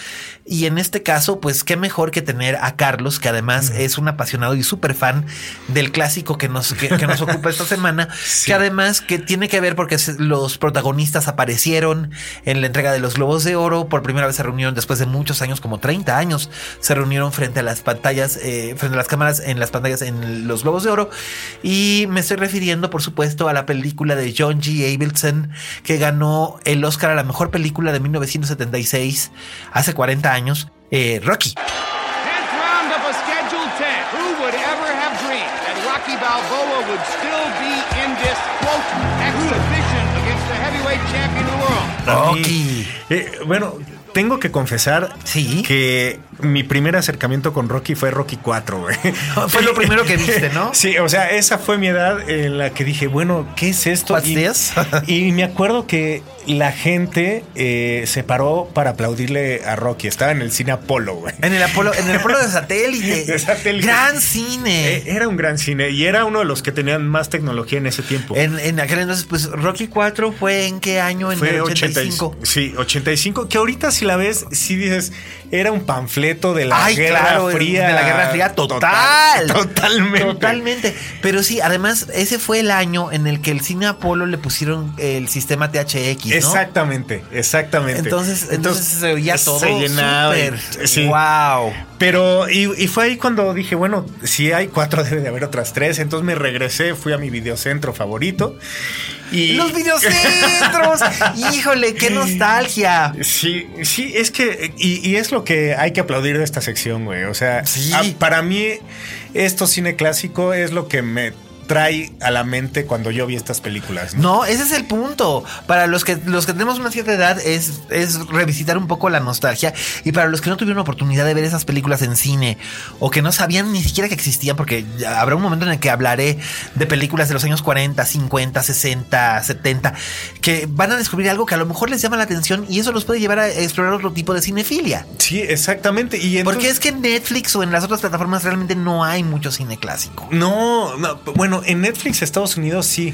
D: Y en este caso, pues qué mejor que tener a Carlos, que además es un apasionado y súper fan del clásico que nos, que, nos ocupa esta semana, que además que tiene que ver porque los protagonistas aparecieron en la entrega de los Globos de Oro, por primera vez se reunieron después de muchos años, como 30 años, se reunieron frente a las pantallas, eh, frente a las cámaras en las pantallas en los Globos de Oro. Y me estoy refiriendo, por supuesto, a la película de John G. Que ganó el Oscar a la mejor película de 1976, hace 40 años, eh, Rocky. Rocky.
C: Eh, bueno, tengo que confesar
D: ¿Sí?
C: que mi primer acercamiento con Rocky fue Rocky 4, güey.
D: Fue lo primero que viste, ¿no?
C: Sí, o sea, esa fue mi edad en la que dije, bueno, ¿qué es esto? Y, y me acuerdo que la gente eh, se paró para aplaudirle a Rocky. Estaba en el cine Apolo, güey.
D: En el Apolo, en el Apolo de satélite.
C: De satélite.
D: Gran cine.
C: Eh, Era un gran cine y era uno de los que tenían más tecnología en ese tiempo.
D: En, en aquel entonces, pues Rocky 4 fue en qué año? En
C: Fue
D: el
C: 85.
D: 85.
C: Sí, 85. Que ahorita si la ves, sí dices, era un panfleto de la
D: Ay,
C: Guerra
D: claro,
C: Fría.
D: de la Guerra Fría total.
C: Totalmente.
D: Totalmente. Pero sí, además, ese fue el año en el que el cine Apolo le pusieron el sistema THX, ¿no?
C: Exactamente, exactamente.
D: Entonces, entonces, se todo.
C: Se llenaba. sí.
D: Wow.
C: Pero, y, y fue ahí cuando dije, bueno, si hay cuatro, debe de haber otras tres. Entonces me regresé, fui a mi videocentro favorito. Y
D: Los videocentros. Híjole, qué nostalgia.
C: Sí, sí, es que, y, y es lo que hay que aplaudir de esta sección, güey. O sea,
D: Sí.
C: a- para mí, esto cine clásico es lo que me trae a la mente cuando yo vi estas películas. ¿no?
D: No, ese es el punto. Para los que los que tenemos una cierta edad es, es revisitar un poco la nostalgia. Y para los que no tuvieron oportunidad de ver esas películas en cine o que no sabían ni siquiera que existían, porque habrá un momento en el que hablaré de películas de los años 40, 50, 60, 70, que van a descubrir algo que a lo mejor les llama la atención y eso los puede llevar a explorar otro tipo de cinefilia.
C: Sí, exactamente. Y entonces-
D: Porque es que en Netflix o en las otras plataformas realmente no hay mucho cine clásico.
C: No, no, bueno, en Netflix Estados Unidos sí,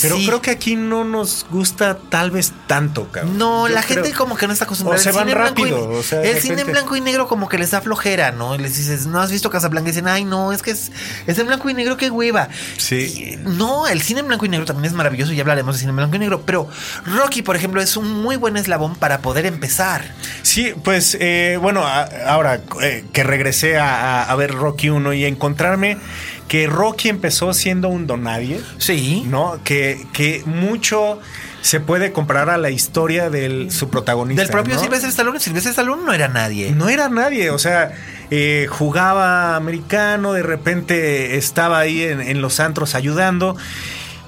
C: pero
D: Sí.
C: creo que aquí no nos gusta tal vez tanto, cabrón.
D: No,
C: Yo
D: la
C: creo-
D: gente como que no está acostumbrada.
C: O se van
D: y-
C: rápido, o sea, de
D: el cine en blanco y negro como que les da flojera, ¿no? Y les dices, ¿no has visto Casablanca? Y dicen, ay, no, es que es, es en blanco y negro, qué hueva.
C: Sí.
D: Y, no, el cine en blanco y negro también es maravilloso y ya hablaremos de cine en blanco y negro. Pero Rocky, por ejemplo, es un muy buen eslabón para poder empezar.
C: Sí, pues eh, bueno, a- ahora eh, que regresé a ver Rocky 1 y a encontrarme que Rocky empezó siendo un donadie,
D: Sí.
C: ¿no? Que, que mucho se puede comparar a la historia de su protagonista.
D: Del propio
C: ¿no?
D: Sylvester Stallone. Sylvester Stallone no era nadie.
C: No era nadie, o sea, eh, jugaba americano, de repente estaba ahí en, en los antros ayudando.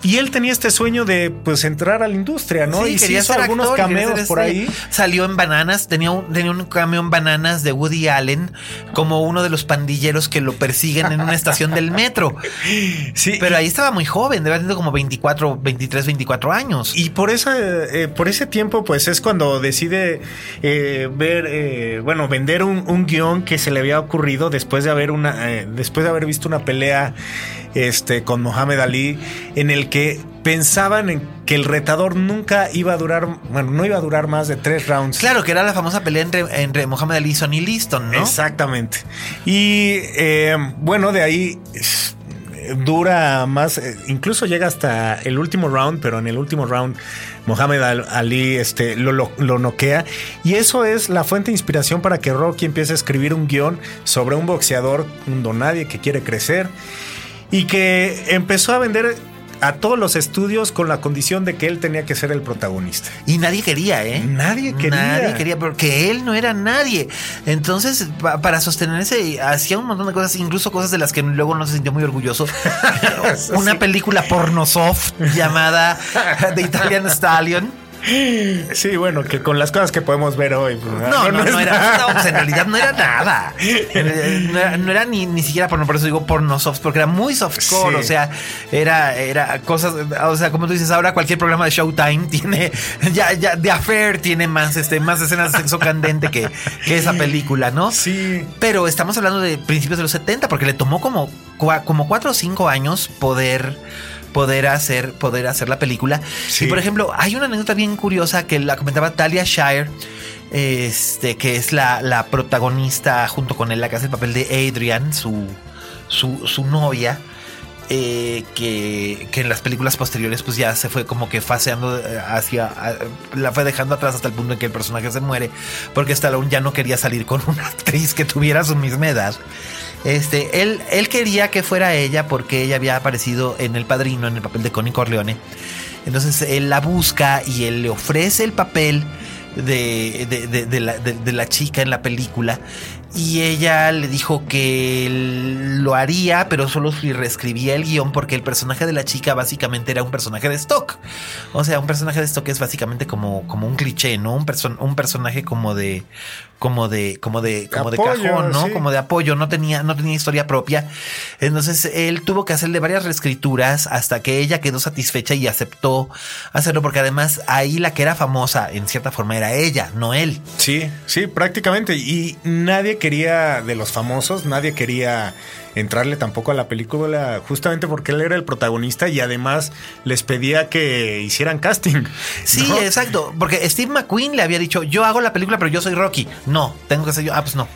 C: Y él tenía este sueño de pues entrar a la industria, ¿no?
D: Sí,
C: y sí
D: quería
C: hizo
D: ser
C: algunos
D: actor,
C: cameos
D: ser
C: por
D: este-
C: ahí.
D: Salió en Bananas, tenía un, tenía un cameo en Bananas de Woody Allen como uno de los pandilleros que lo persiguen en una estación del metro.
C: Sí,
D: Pero ahí estaba muy joven, debe tenido como 24, 23, 24 años.
C: Y por esa, eh, por ese tiempo, pues es cuando decide eh, ver, eh, bueno, vender un, un guion que se le había ocurrido después de haber una, eh, después de haber visto una pelea, este, con Mohamed Ali, en el que pensaban en que el retador nunca iba a durar, bueno, no iba a durar más de tres rounds.
D: Claro, que era la famosa pelea entre, entre Mohamed Ali y Liston, ¿no?
C: Exactamente. Y eh, bueno, de ahí eh, dura más, eh, incluso llega hasta el último round, pero en el último round Mohamed Al- Ali este, lo, lo, lo noquea. Y eso es la fuente de inspiración para que Rocky empiece a escribir un guion sobre un boxeador, un donadie que quiere crecer y que empezó a vender a todos los estudios con la condición de que él tenía que ser el protagonista.
D: Y nadie quería, ¿eh?
C: Nadie quería.
D: Nadie quería, porque él no era nadie. Entonces, pa- para sostenerse, hacía un montón de cosas, incluso cosas de las que luego no se sintió muy orgulloso. Una película porno soft llamada The Italian Stallion.
C: Sí, bueno, que con las cosas que podemos ver hoy. pues,
D: No, no, no,
C: es
D: era,
C: nada.
D: no, pues en realidad no era nada. Eh, No era, no era ni, ni siquiera porno, por eso digo porno soft, porque era muy softcore,
C: Sí.
D: o sea, era, era cosas, o sea, como tú dices, ahora cualquier programa de Showtime tiene, ya, ya, The Affair tiene más, este, más escenas de sexo candente que, que esa película, ¿no?
C: Sí.
D: Pero estamos hablando de principios de los 70, porque le tomó como, como cuatro o cinco años poder poder hacer poder hacer la película
C: Sí.
D: y por ejemplo hay una anécdota bien curiosa que la comentaba Talia Shire este que es la, la protagonista junto con él la que hace el papel de Adrian su su, su novia eh, que, que en las películas posteriores pues ya se fue como que faseando eh, hacia a- la fue dejando atrás hasta el punto en que el personaje se muere porque Stallone ya no quería salir con una actriz que tuviera su misma edad este él, él quería que fuera ella porque ella había aparecido en El Padrino en el papel de Connie Corleone entonces él la busca y él le ofrece el papel de, de- la chica en la película y ella le dijo que lo haría, pero solo si reescribía el guion porque el personaje de la chica básicamente era un personaje de stock. O sea, un personaje de stock es básicamente como, como un cliché, ¿no? Un, un personaje como de como de como de como de cajón, ¿no? Como de apoyo, no tenía no tenía historia propia. Entonces, él tuvo que hacerle varias reescrituras hasta que ella quedó satisfecha y aceptó hacerlo porque además ahí la que era famosa en cierta forma era ella, no él.
C: Sí, sí, prácticamente y nadie quería de los famosos, nadie quería entrarle tampoco a la película justamente porque él era el protagonista y además les pedía que hicieran casting.
D: Sí, exacto, porque Steve McQueen le había dicho, yo hago la película pero yo soy Rocky. No, tengo que ser yo. Ah, pues no.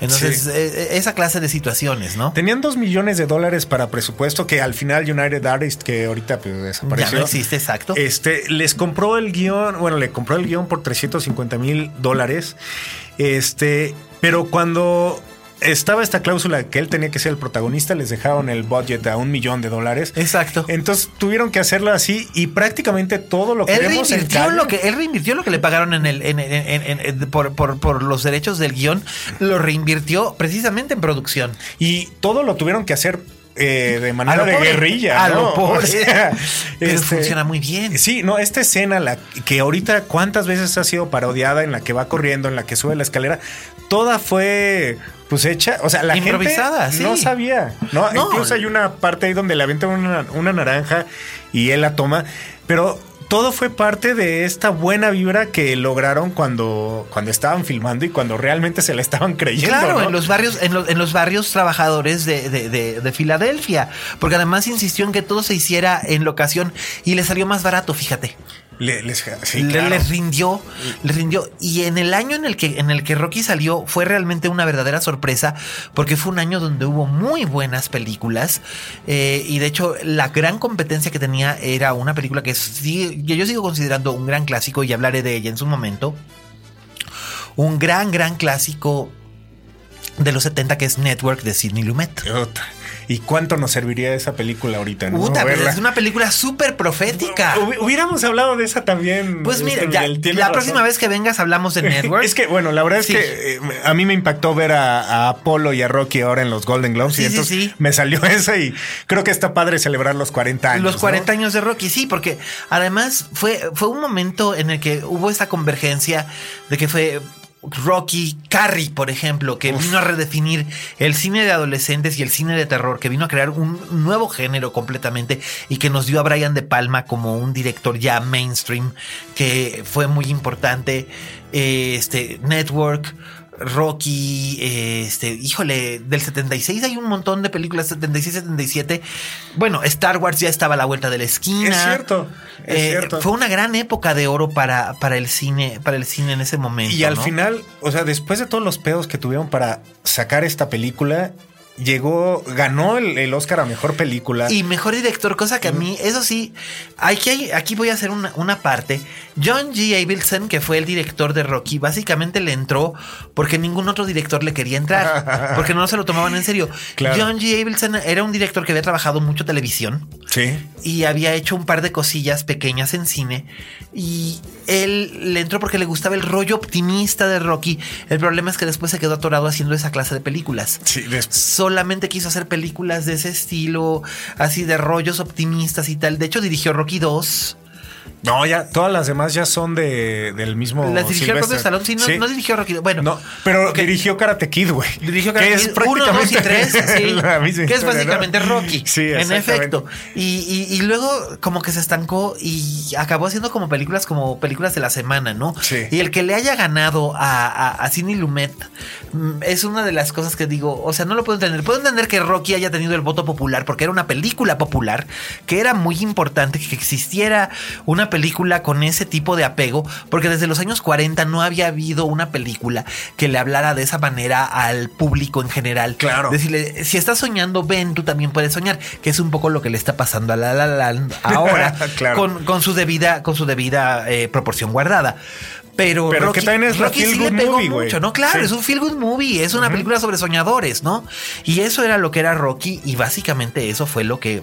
D: Entonces, eh, eh, esa clase de situaciones, ¿no?
C: Tenían dos millones de dólares para presupuesto que al final United Artists, que ahorita pues, desapareció.
D: Ya no existe, exacto.
C: Este, les compró el guion, bueno, le compró el guion por 350 mil dólares. Este, pero cuando estaba esta cláusula que él tenía que ser el protagonista, les dejaron el budget a un millón de dólares.
D: Exacto.
C: Entonces tuvieron que hacerlo así y prácticamente todo lo que
D: él reinvirtió lo que Él reinvirtió lo que le pagaron en el, por, los derechos del guion, lo reinvirtió precisamente en producción.
C: Y todo lo tuvieron que hacer eh, de manera de guerrilla.
D: A lo Pero este, funciona muy bien.
C: Sí, no, esta escena, la que ahorita cuántas veces ha sido parodiada, en la que va corriendo, en la que sube la escalera, toda fue pues hecha, o sea, la
D: Improvisada,
C: gente no sabía, ¿no? Incluso hay una parte ahí donde le avientan una, una naranja y él la toma, pero todo fue parte de esta buena vibra que lograron cuando, cuando estaban filmando y cuando realmente se la estaban creyendo.
D: Claro, en los barrios, en, en los barrios trabajadores de, de, de, Filadelfia. Porque además insistió en que todo se hiciera en locación y le salió más barato, fíjate.
C: Le, les,
D: rindió, le rindió. Y en el año en el que en el que Rocky salió fue realmente una verdadera sorpresa porque fue un año donde hubo muy buenas películas eh, y de hecho la gran competencia que tenía era una película que, yo sigo considerando un gran clásico y hablaré de ella en su momento. Un gran, gran clásico de los 70 que es Network de Sidney Lumet.
C: ¿Y cuánto nos serviría esa película ahorita?
D: ¿no? es una película súper profética.
C: Hubiéramos hablado de esa también.
D: Pues mira, la próxima vez que vengas hablamos de Network.
C: es que, bueno, la verdad es que eh, a mí me impactó ver a, Apolo y a Rocky ahora en los Golden Globes. y entonces me salió esa y creo que está padre celebrar los 40 años.
D: Los 40 años de Rocky, sí, porque además fue, fue un momento en el que hubo esa convergencia de que fue Rocky, Carrie, por ejemplo, que vino a redefinir el cine de adolescentes y el cine de terror, que vino a crear un nuevo género completamente y que nos dio a Brian De Palma como un director ya mainstream, que fue muy importante. Eh, este Network, Rocky, este, híjole, del 76 hay un montón de películas, 76, 77. Bueno, Star Wars ya estaba a la vuelta de la esquina.
C: Es cierto, es eh, cierto.
D: Fue una gran época de oro para, para el cine, para el cine en ese momento.
C: Y al final, o sea, después de todos los pedos que tuvieron para sacar esta película, llegó, ganó el, Oscar a mejor película.
D: Y mejor director, cosa que a mí, eso sí, aquí, aquí voy a hacer una, una, parte. John G. Abelson, que fue el director de Rocky, básicamente le entró porque ningún otro director le quería entrar, porque no se lo tomaban en serio. John G. Abelson era un director que había trabajado mucho televisión.
C: Sí.
D: Y había hecho un par de cosillas pequeñas en cine. Y él le entró porque le gustaba el rollo optimista de Rocky. El problema es que después se quedó atorado haciendo esa clase de películas.
C: Sí,
D: solamente quiso hacer películas de ese estilo, así de rollos optimistas y tal. De hecho, dirigió Rocky 2.
C: No, ya todas las demás ya son de, del mismo.
D: Las dirigió el propio Stallone, sí, no, dirigió Rocky. Bueno,
C: no, pero dirigió Karate Kid, güey.
D: Dirigió Karate Kid 1, 2 y 3, sí, que es básicamente Rocky.
C: Sí,
D: en efecto. Y, y, luego como que se estancó y acabó haciendo como películas como películas de la semana, ¿no?
C: Sí.
D: Y el que le haya ganado a, a, a Sidney Lumet mm, es una de las cosas que digo, o sea, no lo puedo entender. Puedo entender que Rocky haya tenido el voto popular porque era una película popular, que era muy importante que existiera una película con ese tipo de apego, porque desde los años 40 no había habido una película que le hablara de esa manera al público en general.
C: Claro.
D: Decirle, si estás soñando, ven, tú también puedes soñar, que es un poco lo que le está pasando a La La Land ahora, con, su debida, con su debida eh, proporción guardada. Pero,
C: Rocky, que también es Rocky sí le pegó
D: mucho, ¿no? Claro, es un feel good movie, es una película sobre soñadores, ¿no? Y eso era lo que era Rocky y básicamente eso fue lo que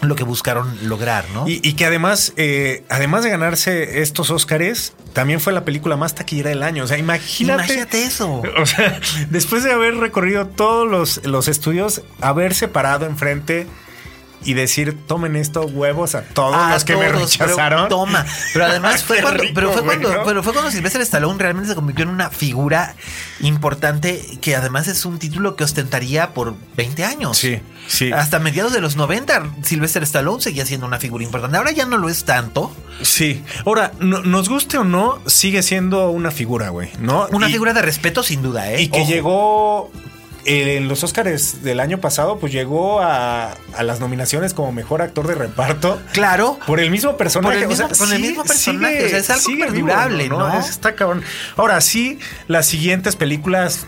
D: lo que buscaron lograr, ¿no?
C: Y, que además, eh, además de ganarse estos Óscares, también fue la película más taquillera del año. O sea, imagínate.
D: Imagínate eso.
C: O sea, después de haber recorrido todos los, los estudios, haberse parado enfrente y decir, tomen estos huevos a todos los que me rechazaron.
D: toma. Pero además fue cuando, pero fue cuando, pero fue cuando Sylvester Stallone realmente se convirtió en una figura importante que además es un título que ostentaría por 20 años.
C: Sí, sí.
D: Hasta mediados de los 90, Sylvester Stallone seguía siendo una figura importante. Ahora ya no lo es tanto.
C: Sí. Ahora, nos guste o no, sigue siendo una figura, güey, ¿no?
D: Una figura de respeto, sin duda, ¿eh?
C: Y que llegó en los Oscars del año pasado, pues llegó a, las nominaciones como mejor actor de reparto.
D: Claro.
C: Por el mismo personaje.
D: con el mismo personaje. o sea, es algo perdurable, ¿no?
C: está cabrón. Ahora sí, las siguientes películas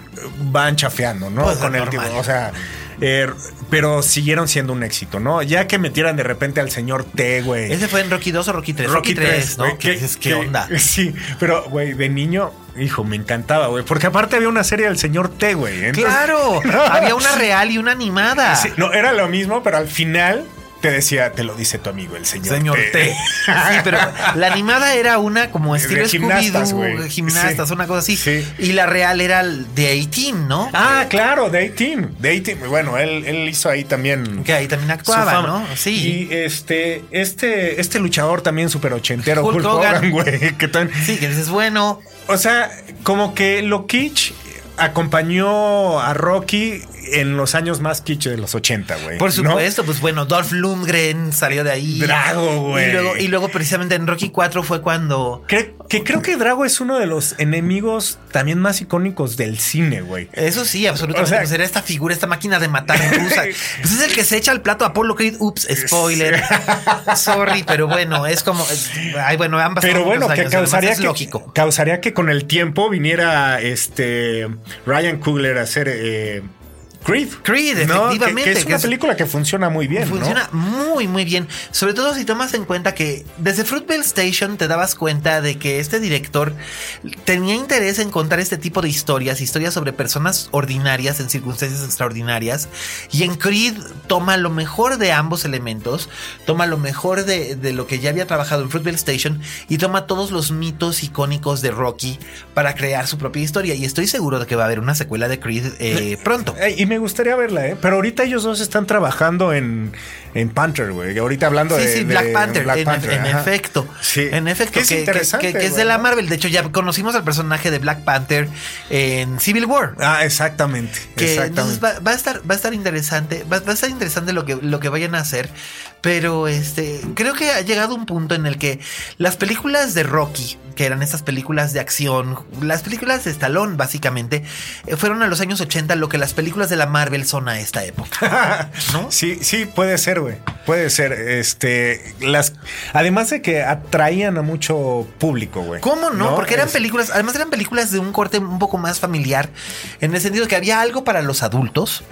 C: van chafeando, ¿no?
D: Pues con el tiempo.
C: O sea. Eh, pero siguieron siendo un éxito, ¿no? Ya que metieran de repente al señor T, güey.
D: ¿Ese fue en Rocky 2 o Rocky 3? Rocky, 3, ¿no? ¿Qué, ¿Qué, onda?
C: Sí, pero, güey, de niño, hijo, me encantaba, güey. Porque aparte había una serie del señor T, güey.
D: Claro, había una real y una animada.
C: Sí, no, era lo mismo, pero al final te decía, te lo dice tu amigo, el señor,
D: señor T. sí, pero la animada era una como estilo gimnastas, gimnastas, una cosa así. Y la real era de 18, ¿no?
C: Ah, claro, de 18. De 18. Bueno, él, él hizo ahí también.
D: Que ahí también actuaba, ¿no?
C: Sí. Y este, este, este luchador también súper ochentero, Hulk, Hogan, güey. Que tan...
D: Sí, que es bueno.
C: O sea, como que lo kitsch acompañó a Rocky en los años más kitsch de los 80, güey.
D: Por supuesto, pues bueno, Dolph Lundgren salió de ahí.
C: Drago, güey.
D: Y luego, precisamente en Rocky 4 fue cuando.
C: que creo que Drago es uno de los enemigos también más icónicos del cine, güey.
D: Eso sí, absolutamente. O sea, pues esta figura, esta máquina de matar rusa. pues es el que se echa el plato a Apollo Creed. Ups, spoiler. Sorry, pero bueno, es como. ay, bueno, ambas
C: Pero bueno, que causaría que, lógico. causaría que con el tiempo viniera este Ryan Coogler a hacer. Eh, Creed.
D: Creed, efectivamente.
C: Que, es una película que funciona muy bien.
D: Funciona muy, muy bien. Sobre todo si tomas en cuenta que desde Fruitvale Station te dabas cuenta de que este director tenía interés en contar este tipo de historias, historias sobre personas ordinarias en circunstancias extraordinarias. Y en Creed toma lo mejor de ambos elementos, toma lo mejor de, lo que ya había trabajado en Fruitvale Station y toma todos los mitos icónicos de Rocky para crear su propia historia. Y estoy seguro de que va a haber una secuela de Creed eh, pronto
C: me gustaría verla, ¿eh? Pero ahorita ellos dos están trabajando en, en Panther, güey. Ahorita hablando de.
D: Sí, Black Panther. en, efecto. Sí. En efecto. Que es interesante. Que, es de la Marvel. De hecho, ya conocimos al personaje de Black Panther en Civil War.
C: Ah, exactamente.
D: exactamente. Va, a estar, va a estar interesante. Va, va, a estar interesante lo que, lo que vayan a hacer. Pero este. Creo que ha llegado un punto en el que las películas de Rocky que eran estas películas de acción, las películas de Stallone básicamente, eh, fueron a los años 80 lo que las películas de la Marvel son a esta época. ¿No?
C: sí, sí, puede ser, güey. Puede ser. Este, las, además de que atraían a mucho público, güey.
D: ¿Cómo no? Porque eran películas, además eran películas de un corte un poco más familiar, en el sentido que había algo para los adultos.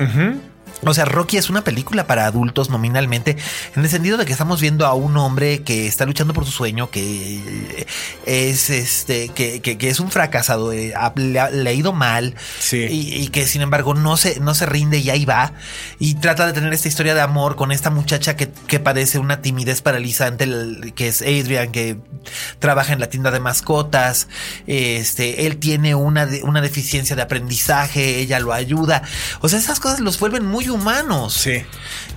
D: O sea, Rocky es una película para adultos nominalmente, en el sentido de que estamos viendo a un hombre que está luchando por su sueño, que es este, que, que, es un fracasado, eh, le, ha, ido mal, y, que sin embargo no se, no se rinde y ahí va, y trata de tener esta historia de amor con esta muchacha que, que padece una timidez paralizante, que es Adrian, que trabaja en la tienda de mascotas, este, él tiene una, una deficiencia de aprendizaje, ella lo ayuda, o sea, esas cosas los vuelven muy humanos.
C: Sí.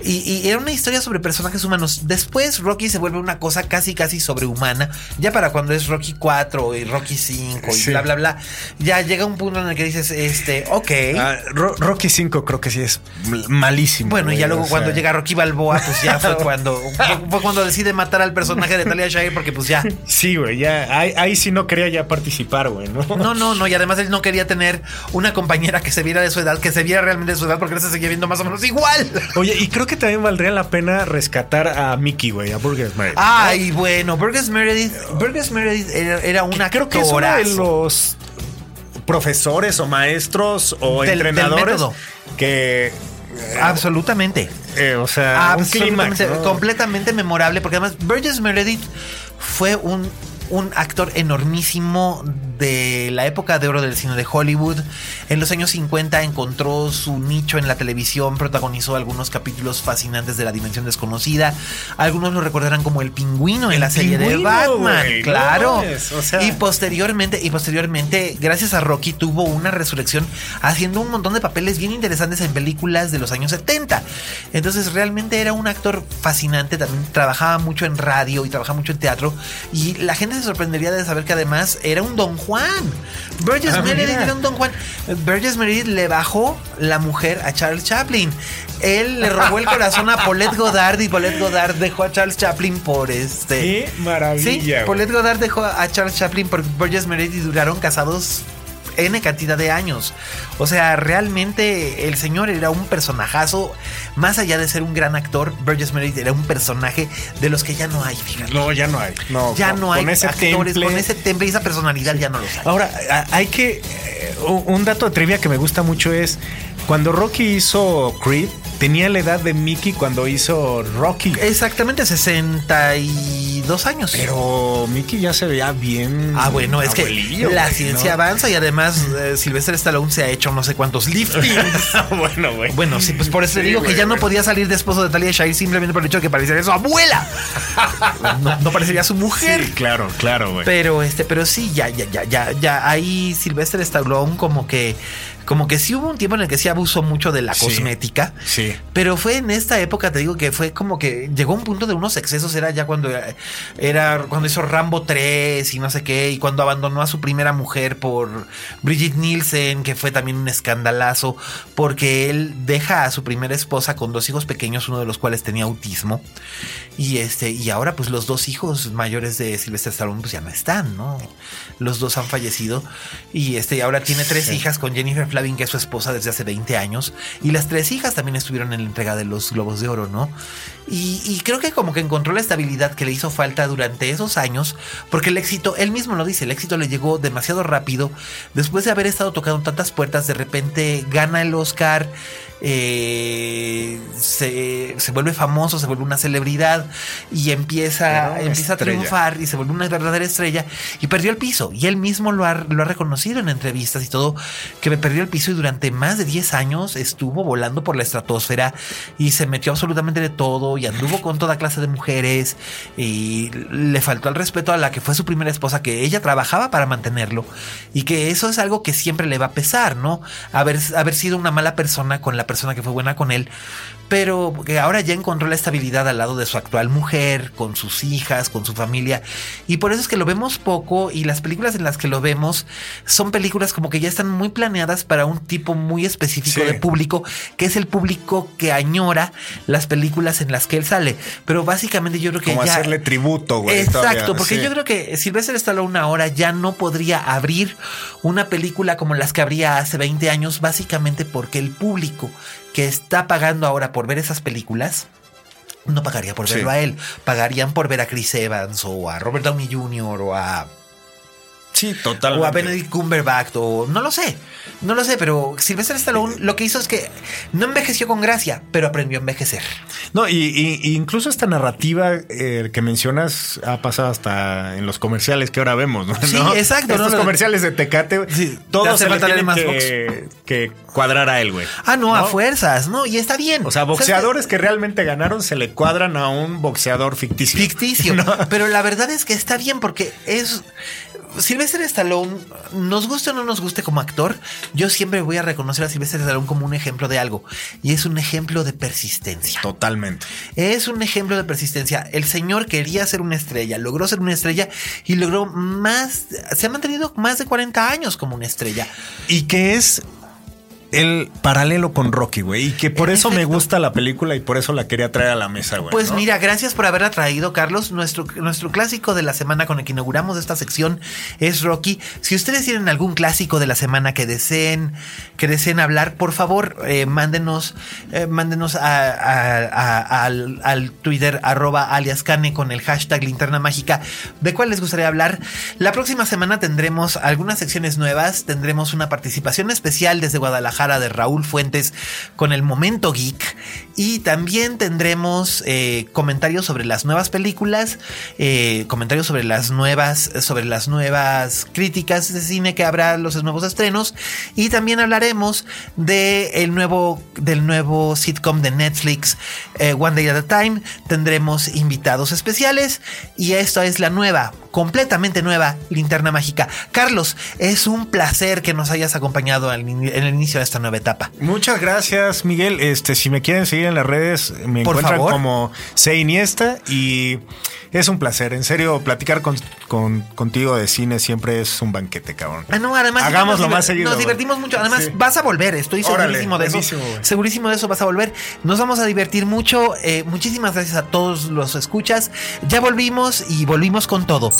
D: Y, era una historia sobre personajes humanos. Después Rocky se vuelve una cosa casi, casi sobrehumana. Ya para cuando es Rocky 4 y Rocky 5 y bla, bla, bla. Ya llega un punto en el que dices, este, ok.
C: Ah, Rocky 5 creo que sí es malísimo.
D: Bueno, y ya luego cuando llega Rocky Balboa, pues ya fue cuando, fue, cuando decide matar al personaje de Talia Shire porque pues ya.
C: Sí, güey, ya. Ahí, ahí, sí no quería ya participar, güey, ¿no?
D: No, no, no. Y además él no quería tener una compañera que se viera de su edad, que se viera realmente de su edad porque él se seguía viendo más o menos igual.
C: Oye, y creo que también valdría la pena rescatar a Mickey, güey, a Burgess Meredith.
D: Ay, bueno, Burgess Meredith, Burgess Meredith era, una
C: Creo que es uno de los profesores o maestros o entrenadores que
D: eh, Absolutamente.
C: Eh, o sea,
D: Absolutamente, completamente memorable, porque además Burgess Meredith fue un un actor enormísimo de la época de oro del cine de Hollywood. En los años 50 encontró su nicho en la televisión, protagonizó algunos capítulos fascinantes de la dimensión desconocida. Algunos lo recordarán como el pingüino en la serie de Batman, claro. y posteriormente, y posteriormente, gracias a Rocky, tuvo una resurrección haciendo un montón de papeles bien interesantes en películas de los años 70. Entonces realmente era un actor fascinante, también trabajaba mucho en radio y trabajaba mucho en teatro. Y la gente se sorprendería de saber que además era un Don Juan. Burgess ah, Meredith era un Don Juan. Burgess Meredith le bajó la mujer a Charles Chaplin. Él le robó el corazón a Paulette Goddard y Paulette Goddard dejó a Charles Chaplin por este.
C: Qué maravilla.
D: Sí, Paulette Goddard dejó a Charles Chaplin por Burgess Meredith y duraron casados N cantidad de años. O sea, realmente el señor era un personajazo. Más allá de ser un gran actor, Burgess Meredith era un personaje de los que ya no hay, fíjate.
C: No, ya no hay. No,
D: ya no hay ese actores con ese temple y esa personalidad, ya no los hay.
C: Ahora, hay que. Eh, un dato de trivia que me gusta mucho es cuando Rocky hizo Creed tenía la edad de Mickey cuando hizo Rocky.
D: Exactamente, 62 años.
C: Pero Mickey ya se veía bien.
D: Ah, bueno, es que la ciencia avanza y además eh, Sylvester Stallone se ha hecho no sé cuántos liftings.
C: bueno, güey.
D: Bueno, sí, pues por eso te digo que ya no podía salir de esposo de Talia Shire simplemente por el hecho de que parecería su abuela. no, parecería su mujer.
C: Sí, claro, claro, güey.
D: Pero este, pero sí, ya, ya, ya, ya, ya. Ahí Sylvester Stallone como que como que sí hubo un tiempo en el que sí abusó mucho de la cosmética.
C: Sí.
D: Pero fue en esta época, te digo, que fue como que llegó un punto de unos excesos. Era ya cuando era cuando hizo Rambo 3 y no sé qué. Y cuando abandonó a su primera mujer por Bridget Nielsen, que fue también un escandalazo. Porque él deja a su primera esposa con dos hijos pequeños, uno de los cuales tenía autismo. Y este, y ahora, pues los dos hijos mayores de Sylvester Stallone, pues ya no están, ¿no? Los dos han fallecido. Y este, y ahora tiene tres hijas con Jennifer Flavin, que es su esposa desde hace 20 años, y las tres hijas también estuvieron en la entrega de los Globos de Oro, ¿no? Y, creo que como que encontró la estabilidad que le hizo falta durante esos años, porque el éxito, él mismo lo dice, el éxito le llegó demasiado rápido, después de haber estado tocando tantas puertas, de repente gana el Oscar, eh, se, vuelve famoso, se vuelve una celebridad y empieza, empieza a triunfar y se vuelve una verdadera estrella y perdió el piso. Y él mismo lo ha, lo ha reconocido en entrevistas y todo, que me perdió el piso y durante más de 10 años estuvo volando por la estratosfera y se metió absolutamente de todo y anduvo con toda clase de mujeres y le faltó el respeto a la que fue su primera esposa, que ella trabajaba para mantenerlo y que eso es algo que siempre le va a pesar, ¿no? Haber, haber sido una mala persona con la persona que fue buena con él, pero que ahora ya encontró la estabilidad al lado de su actual mujer, con sus hijas, con su familia. Y por eso es que lo vemos poco y las películas en las que lo vemos son películas como que ya están muy planeadas para un tipo muy específico de público, que es el público que añora las películas en las que él sale. Pero básicamente yo creo que
C: como
D: ya...
C: hacerle tributo, güey.
D: Exacto, porque yo creo que Sylvester Stallone una hora ya no podría abrir una película como las que abría hace 20 años, básicamente porque el público que está pagando ahora por ver esas películas, no pagaría por verlo a él, pagarían por ver a Chris Evans o a Robert Downey Jr. o a
C: Sí, totalmente.
D: O a Benedict Cumberbatch, o no lo sé. No lo sé, pero Sylvester Stallone lo que hizo es que no envejeció con gracia, pero aprendió a envejecer.
C: No, y, incluso esta narrativa eh, que mencionas ha pasado hasta en los comerciales que ahora vemos, ¿no?
D: Sí, exacto.
C: Estos comerciales de Tecate,
D: sí,
C: todos se le tienen que, que, cuadrar a él, güey.
D: Ah, no, a fuerzas, ¿no? Y está bien.
C: O sea, boxeadores que realmente ganaron se le cuadran a un boxeador ficticio.
D: Ficticio. Pero la verdad es que está bien porque es Sylvester Stallone, nos guste o no nos guste como actor, yo siempre voy a reconocer a Sylvester Stallone como un ejemplo de algo. Y es un ejemplo de persistencia.
C: Totalmente.
D: Es un ejemplo de persistencia. El señor quería ser una estrella, logró ser una estrella y logró más, se ha mantenido más de 40 años como una estrella.
C: Y que es el paralelo con Rocky, güey. Y que por eso me gusta la película y por eso la quería traer a la mesa, güey.
D: Pues mira, gracias por haberla traído, Carlos. Nuestro, nuestro clásico de la semana con el que inauguramos esta sección es Rocky. Si ustedes tienen algún clásico de la semana que deseen, que deseen hablar, por favor, eh, mándenos, eh, mándenos al, Twitter arroba alias Cane con el hashtag linterna mágica. ¿De cuál les gustaría hablar? La próxima semana tendremos algunas secciones nuevas. Tendremos una participación especial desde Guadalajara De Raúl Fuentes con el Momento Geek. Y también tendremos eh, comentarios sobre las nuevas películas, eh, comentarios sobre las nuevas, sobre las nuevas críticas de cine que habrá, los nuevos estrenos. Y también hablaremos de nuevo, del nuevo sitcom de Netflix, eh, One Day at a Time. Tendremos invitados especiales. Y esta es la nueva, completamente nueva linterna mágica. Carlos, es un placer que nos hayas acompañado en el inicio de esta nueva etapa.
C: Muchas gracias, Miguel. Este, si me quieren seguir en las redes me encuentran como C Iniesta y es un placer. En serio, platicar con, contigo de cine siempre es un banquete, cabrón.
D: Ah, no, además
C: Hagámoslo más seguido.
D: Nos divertimos mucho. Además, vas a volver, estoy segurísimo de eso. Segurísimo de eso, vas a volver. Nos vamos a divertir mucho. Eh, muchísimas gracias a todos los escuchas. Ya volvimos y volvimos con todo.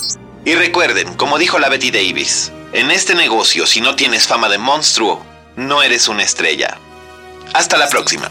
B: Y recuerden, como dijo la Betty Davis, en este negocio, si no tienes fama de monstruo, no eres una estrella. Hasta la próxima.